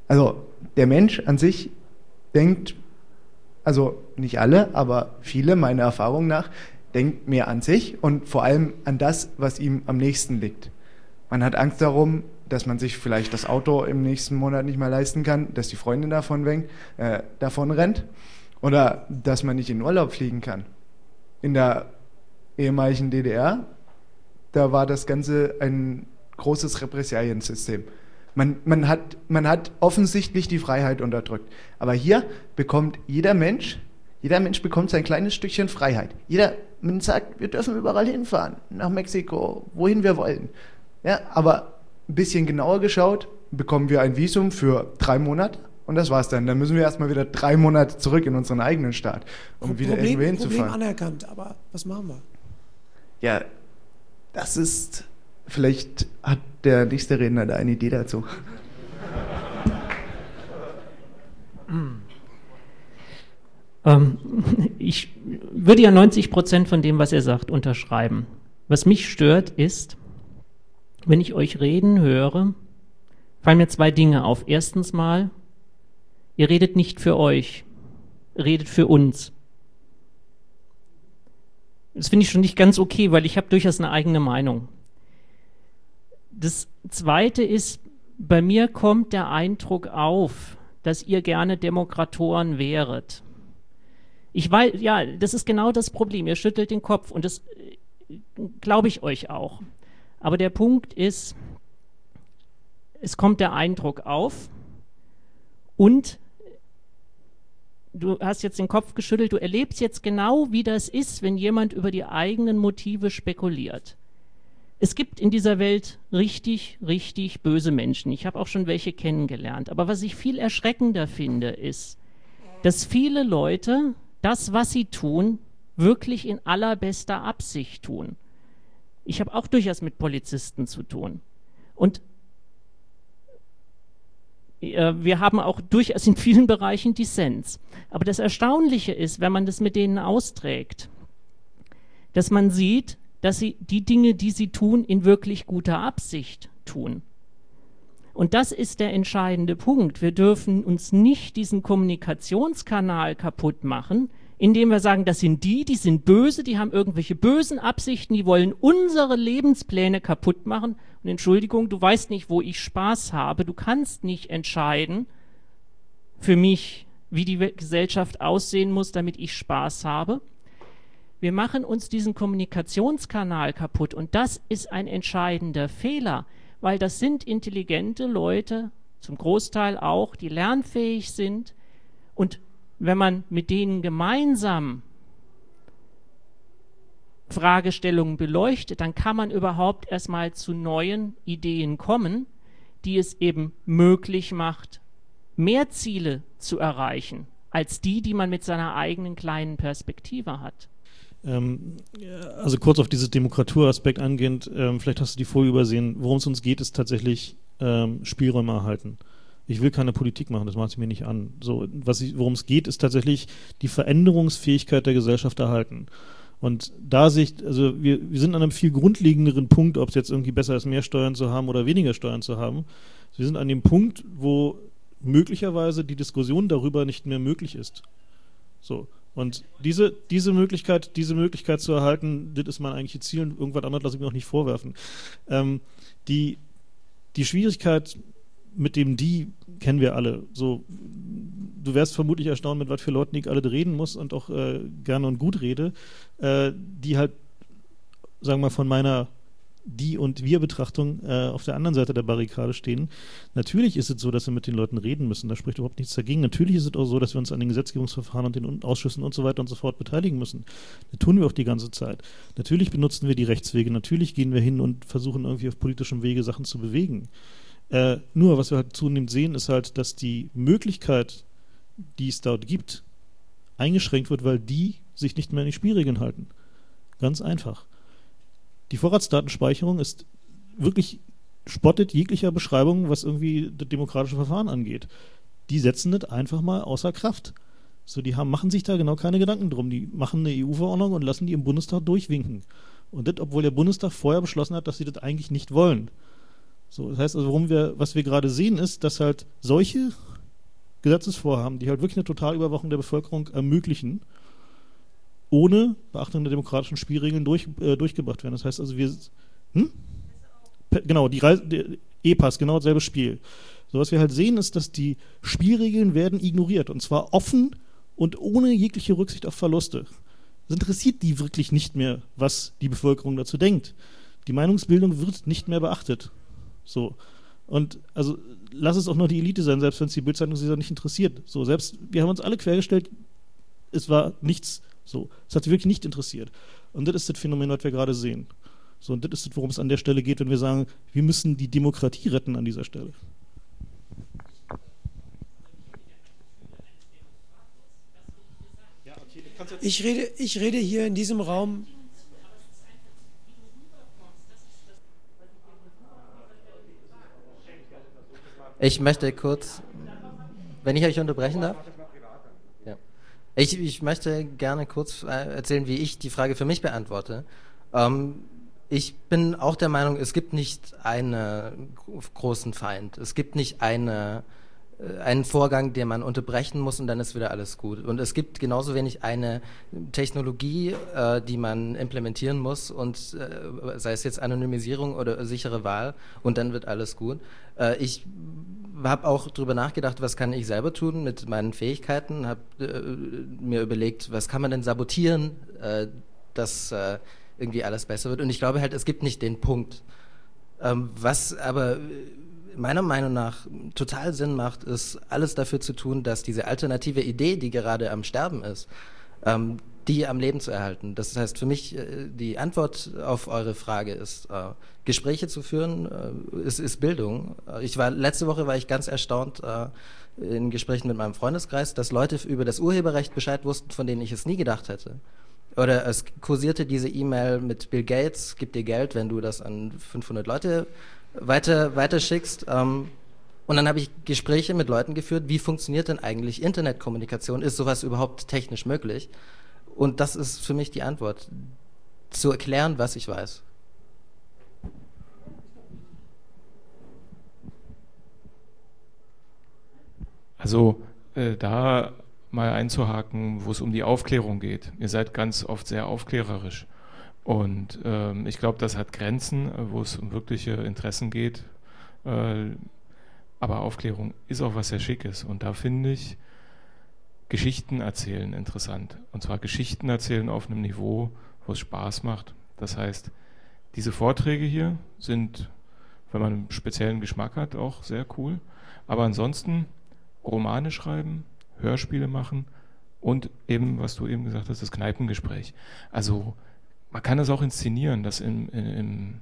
Also der Mensch an sich denkt, also nicht alle, aber viele meiner Erfahrung nach, denkt mehr an sich und vor allem an das, was ihm am nächsten liegt. Man hat Angst darum, dass man sich vielleicht das Auto im nächsten Monat nicht mehr leisten kann, dass die Freundin davon, äh, davon rennt oder dass man nicht in Urlaub fliegen kann. In der ehemaligen DDR, da war das Ganze ein großes Repressaliensystem. Man, man, hat, man hat offensichtlich die Freiheit unterdrückt. Aber hier bekommt jeder Mensch, jeder Mensch bekommt sein kleines Stückchen Freiheit. Jeder, man sagt, wir dürfen überall hinfahren, nach Mexiko, wohin wir wollen. Ja, aber ein bisschen genauer geschaut, bekommen wir ein Visum für drei Monate und das war's dann. Dann müssen wir erstmal wieder drei Monate zurück in unseren eigenen Staat, um Problem, wieder irgendwo hinzufahren. Problem anerkannt, aber was machen wir? Ja, das ist, vielleicht hat der nächste Redner da eine Idee dazu. Ähm, ich würde ja 90 Prozent von dem, was er sagt, unterschreiben. Was mich stört, ist, wenn ich euch reden höre, fallen mir zwei Dinge auf. Erstens mal, ihr redet nicht für euch, redet für uns. Das finde ich schon nicht ganz okay, weil ich habe durchaus eine eigene Meinung. Das Zweite ist, bei mir kommt der Eindruck auf, dass ihr gerne Demokratoren wäret. Ich weiß, ja, das ist genau das Problem. Ihr schüttelt den Kopf und das äh, glaube ich euch auch. Aber der Punkt ist, es kommt der Eindruck auf und du hast jetzt den Kopf geschüttelt, du erlebst jetzt genau, wie das ist, wenn jemand über die eigenen Motive spekuliert. Es gibt in dieser Welt richtig, richtig böse Menschen. Ich habe auch schon welche kennengelernt. Aber was ich viel erschreckender finde, ist, dass viele Leute das, was sie tun, wirklich in allerbester Absicht tun. Ich habe auch durchaus mit Polizisten zu tun. Und äh, wir haben auch durchaus in vielen Bereichen Dissens. Aber das Erstaunliche ist, wenn man das mit denen austrägt, dass man sieht, dass sie die Dinge, die sie tun, in wirklich guter Absicht tun. Und das ist der entscheidende Punkt. Wir dürfen uns nicht diesen Kommunikationskanal kaputt machen, indem wir sagen, das sind die, die sind böse, die haben irgendwelche bösen Absichten, die wollen unsere Lebenspläne kaputt machen. Und Entschuldigung, du weißt nicht, wo ich Spaß habe. Du kannst nicht entscheiden für mich, wie die Gesellschaft aussehen muss, damit ich Spaß habe. Wir machen uns diesen Kommunikationskanal kaputt und das ist ein entscheidender Fehler weil das sind intelligente Leute, zum Großteil auch, die lernfähig sind. Und wenn man mit denen gemeinsam Fragestellungen beleuchtet, dann kann man überhaupt erstmal zu neuen Ideen kommen, die es eben möglich macht, mehr Ziele zu erreichen, als die, die man mit seiner eigenen kleinen Perspektive hat. Ähm, also kurz auf dieses Demokraturaspekt angehend, ähm, vielleicht hast du die Folie übersehen. Worum es uns geht, ist tatsächlich ähm, Spielräume erhalten. Ich will keine Politik machen, das macht sie mir nicht an. So, worum es geht, ist tatsächlich die Veränderungsfähigkeit der Gesellschaft erhalten. Und da sich, also wir, wir sind an einem viel grundlegenderen Punkt, ob es jetzt irgendwie besser ist, mehr Steuern zu haben oder weniger Steuern zu haben. Wir sind an dem Punkt, wo möglicherweise die Diskussion darüber nicht mehr möglich ist. So. Und diese, diese Möglichkeit, diese Möglichkeit zu erhalten, das ist mein eigentliches Ziel und irgendwas anderes lasse ich mir auch nicht vorwerfen. Ähm, die, die Schwierigkeit mit dem Die kennen wir alle. So, du wärst vermutlich erstaunt, mit was für Leuten ich alle reden muss und auch äh, gerne und gut rede, äh, die halt, sagen wir mal, von meiner die und wir Betrachtung äh, auf der anderen Seite der Barrikade stehen. Natürlich ist es so, dass wir mit den Leuten reden müssen. Da spricht überhaupt nichts dagegen. Natürlich ist es auch so, dass wir uns an den Gesetzgebungsverfahren und den Ausschüssen und so weiter und so fort beteiligen müssen. Das tun wir auch die ganze Zeit. Natürlich benutzen wir die Rechtswege. Natürlich gehen wir hin und versuchen irgendwie auf politischem Wege Sachen zu bewegen. Äh, nur, was wir halt zunehmend sehen, ist halt, dass die Möglichkeit, die es dort gibt, eingeschränkt wird, weil die sich nicht mehr an die Spielregeln halten. Ganz einfach. Die Vorratsdatenspeicherung ist wirklich spottet jeglicher Beschreibung, was irgendwie das demokratische Verfahren angeht. Die setzen das einfach mal außer Kraft. So, die haben, machen sich da genau keine Gedanken drum. Die machen eine EU-Verordnung und lassen die im Bundestag durchwinken. Und das, obwohl der Bundestag vorher beschlossen hat, dass sie das eigentlich nicht wollen. So, das heißt also, warum wir, was wir gerade sehen, ist, dass halt solche Gesetzesvorhaben, die halt wirklich eine Totalüberwachung der Bevölkerung ermöglichen, ohne Beachtung der demokratischen Spielregeln durch, äh, durchgebracht werden. Das heißt also, wir. Hm? Genau, die, E-Pass, genau dasselbe Spiel. So, was wir halt sehen, ist, dass die Spielregeln werden ignoriert und zwar offen und ohne jegliche Rücksicht auf Verluste. Es interessiert die wirklich nicht mehr, was die Bevölkerung dazu denkt. Die Meinungsbildung wird nicht mehr beachtet. So. Und also lass es auch noch die Elite sein, selbst wenn es die Bildzeitung sich nicht interessiert. So, selbst wir haben uns alle quergestellt, es war nichts so, das hat sie wirklich nicht interessiert. Und das ist das Phänomen, was wir gerade sehen. So, und das ist das, worum es an der Stelle geht, wenn wir sagen, wir müssen die Demokratie retten an dieser Stelle. Ich rede, ich rede hier in diesem Raum. Ich möchte kurz, wenn ich euch unterbrechen darf. Ich, ich möchte gerne kurz äh, erzählen, wie ich die Frage für mich beantworte. Ähm, ich bin auch der Meinung, es gibt nicht einen großen Feind. Es gibt nicht eine, äh, einen Vorgang, den man unterbrechen muss und dann ist wieder alles gut. Und es gibt genauso wenig eine Technologie, äh, die man implementieren muss und äh, sei es jetzt Anonymisierung oder sichere Wahl und dann wird alles gut. Äh, ich habe auch darüber nachgedacht, was kann ich selber tun mit meinen Fähigkeiten, habe äh, mir überlegt, was kann man denn sabotieren, äh, dass irgendwie alles besser wird. Und ich glaube halt, es gibt nicht den Punkt. Ähm, was aber meiner Meinung nach total Sinn macht, ist alles dafür zu tun, dass diese alternative Idee, die gerade am Sterben ist, ähm, die am Leben zu erhalten. Das heißt, für mich äh, die Antwort auf eure Frage ist, äh, Gespräche zu führen, äh, ist, ist, Bildung. Äh, ich war letzte Woche war ich ganz erstaunt äh, in Gesprächen mit meinem Freundeskreis, dass Leute über das Urheberrecht Bescheid wussten, von denen ich es nie gedacht hätte. Oder es kursierte diese E-Mail mit Bill Gates, gib dir Geld, wenn du das an 500 Leute weiter, weiter schickst. Ähm, und dann habe ich Gespräche mit Leuten geführt, wie funktioniert denn eigentlich Internetkommunikation? Ist sowas überhaupt technisch möglich? Und das ist für mich die Antwort, zu erklären, was ich weiß. Also äh, da mal einzuhaken, wo es um die Aufklärung geht. Ihr seid ganz oft sehr aufklärerisch. Und ähm, ich glaube, das hat Grenzen, wo es um wirkliche Interessen geht. Äh, aber Aufklärung ist auch was sehr Schickes. Und da finde ich, Geschichten erzählen interessant. Und zwar Geschichten erzählen auf einem Niveau, wo es Spaß macht. Das heißt, diese Vorträge hier sind, wenn man einen speziellen Geschmack hat, auch sehr cool. Aber ansonsten Romane schreiben, Hörspiele machen und eben, was du eben gesagt hast, das Kneipengespräch. Also man kann das auch inszenieren, dass im, im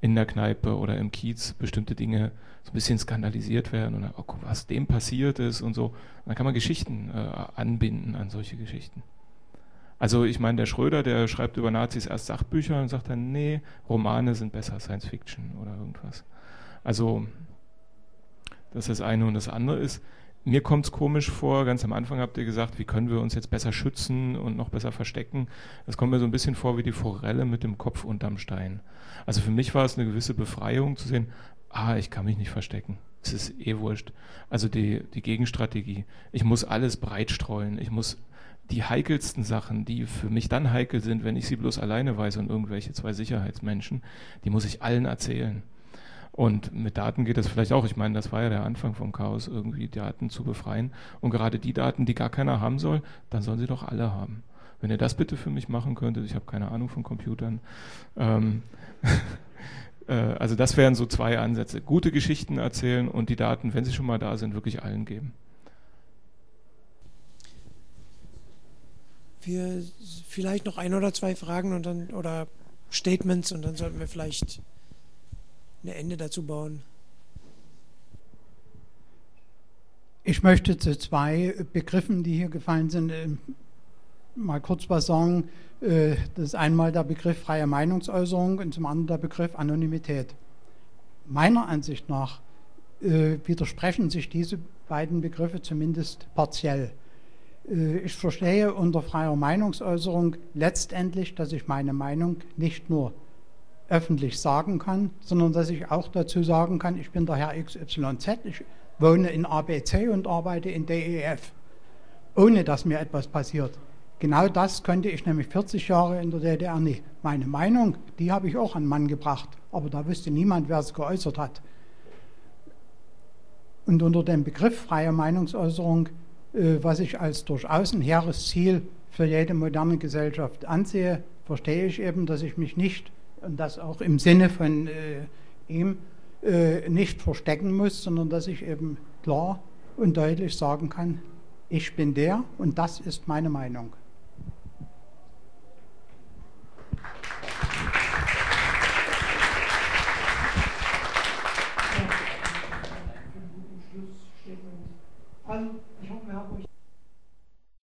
in der Kneipe oder im Kiez bestimmte Dinge so ein bisschen skandalisiert werden und dann, oh, was dem passiert ist und so. Dann kann man Geschichten äh, anbinden an solche Geschichten. Also ich meine, der Schröder, der schreibt über Nazis erst Sachbücher und sagt dann, nee, Romane sind besser, Science Fiction oder irgendwas. Also Das ist das eine und das andere ist, mir kommt es komisch vor, ganz am Anfang habt ihr gesagt, wie können wir uns jetzt besser schützen und noch besser verstecken. Das kommt mir so ein bisschen vor wie die Forelle mit dem Kopf unterm Stein. Also für mich war es eine gewisse Befreiung zu sehen, ah, ich kann mich nicht verstecken. Es ist eh wurscht. Also die, die Gegenstrategie. Ich muss alles breit streuen. Ich muss die heikelsten Sachen, die für mich dann heikel sind, wenn ich sie bloß alleine weiß und irgendwelche zwei Sicherheitsmenschen, die muss ich allen erzählen. Und mit Daten geht das vielleicht auch. Ich meine, das war ja der Anfang vom Chaos, irgendwie Daten zu befreien. Und gerade die Daten, die gar keiner haben soll, dann sollen sie doch alle haben. Wenn ihr das bitte für mich machen könntet, ich habe keine Ahnung von Computern. Ähm, äh, also das wären so zwei Ansätze. Gute Geschichten erzählen und die Daten, wenn sie schon mal da sind, wirklich allen geben. Wir vielleicht noch ein oder zwei Fragen und dann oder Statements und dann sollten wir vielleicht ein Ende dazu bauen. Ich möchte zu zwei Begriffen, die hier gefallen sind, äh, mal kurz was sagen. Äh, das ist einmal der Begriff freie Meinungsäußerung und zum anderen der Begriff Anonymität. Meiner Ansicht nach äh, widersprechen sich diese beiden Begriffe zumindest partiell. Ich verstehe unter freier Meinungsäußerung letztendlich, dass ich meine Meinung nicht nur öffentlich sagen kann, sondern dass ich auch dazu sagen kann, ich bin der Herr XYZ, ich wohne in ABC und arbeite in DEF, ohne dass mir etwas passiert. Genau das könnte ich nämlich 40 Jahre in der DDR nicht. Meine Meinung, die habe ich auch an Mann gebracht, aber da wüsste niemand, wer es geäußert hat. Und unter dem Begriff freie Meinungsäußerung, äh, was ich als durchaus ein hehres Ziel für jede moderne Gesellschaft ansehe, verstehe ich eben, dass ich mich nicht und das auch im Sinne von äh, ihm äh, nicht verstecken muss, sondern dass ich eben klar und deutlich sagen kann, ich bin der und das ist meine Meinung. An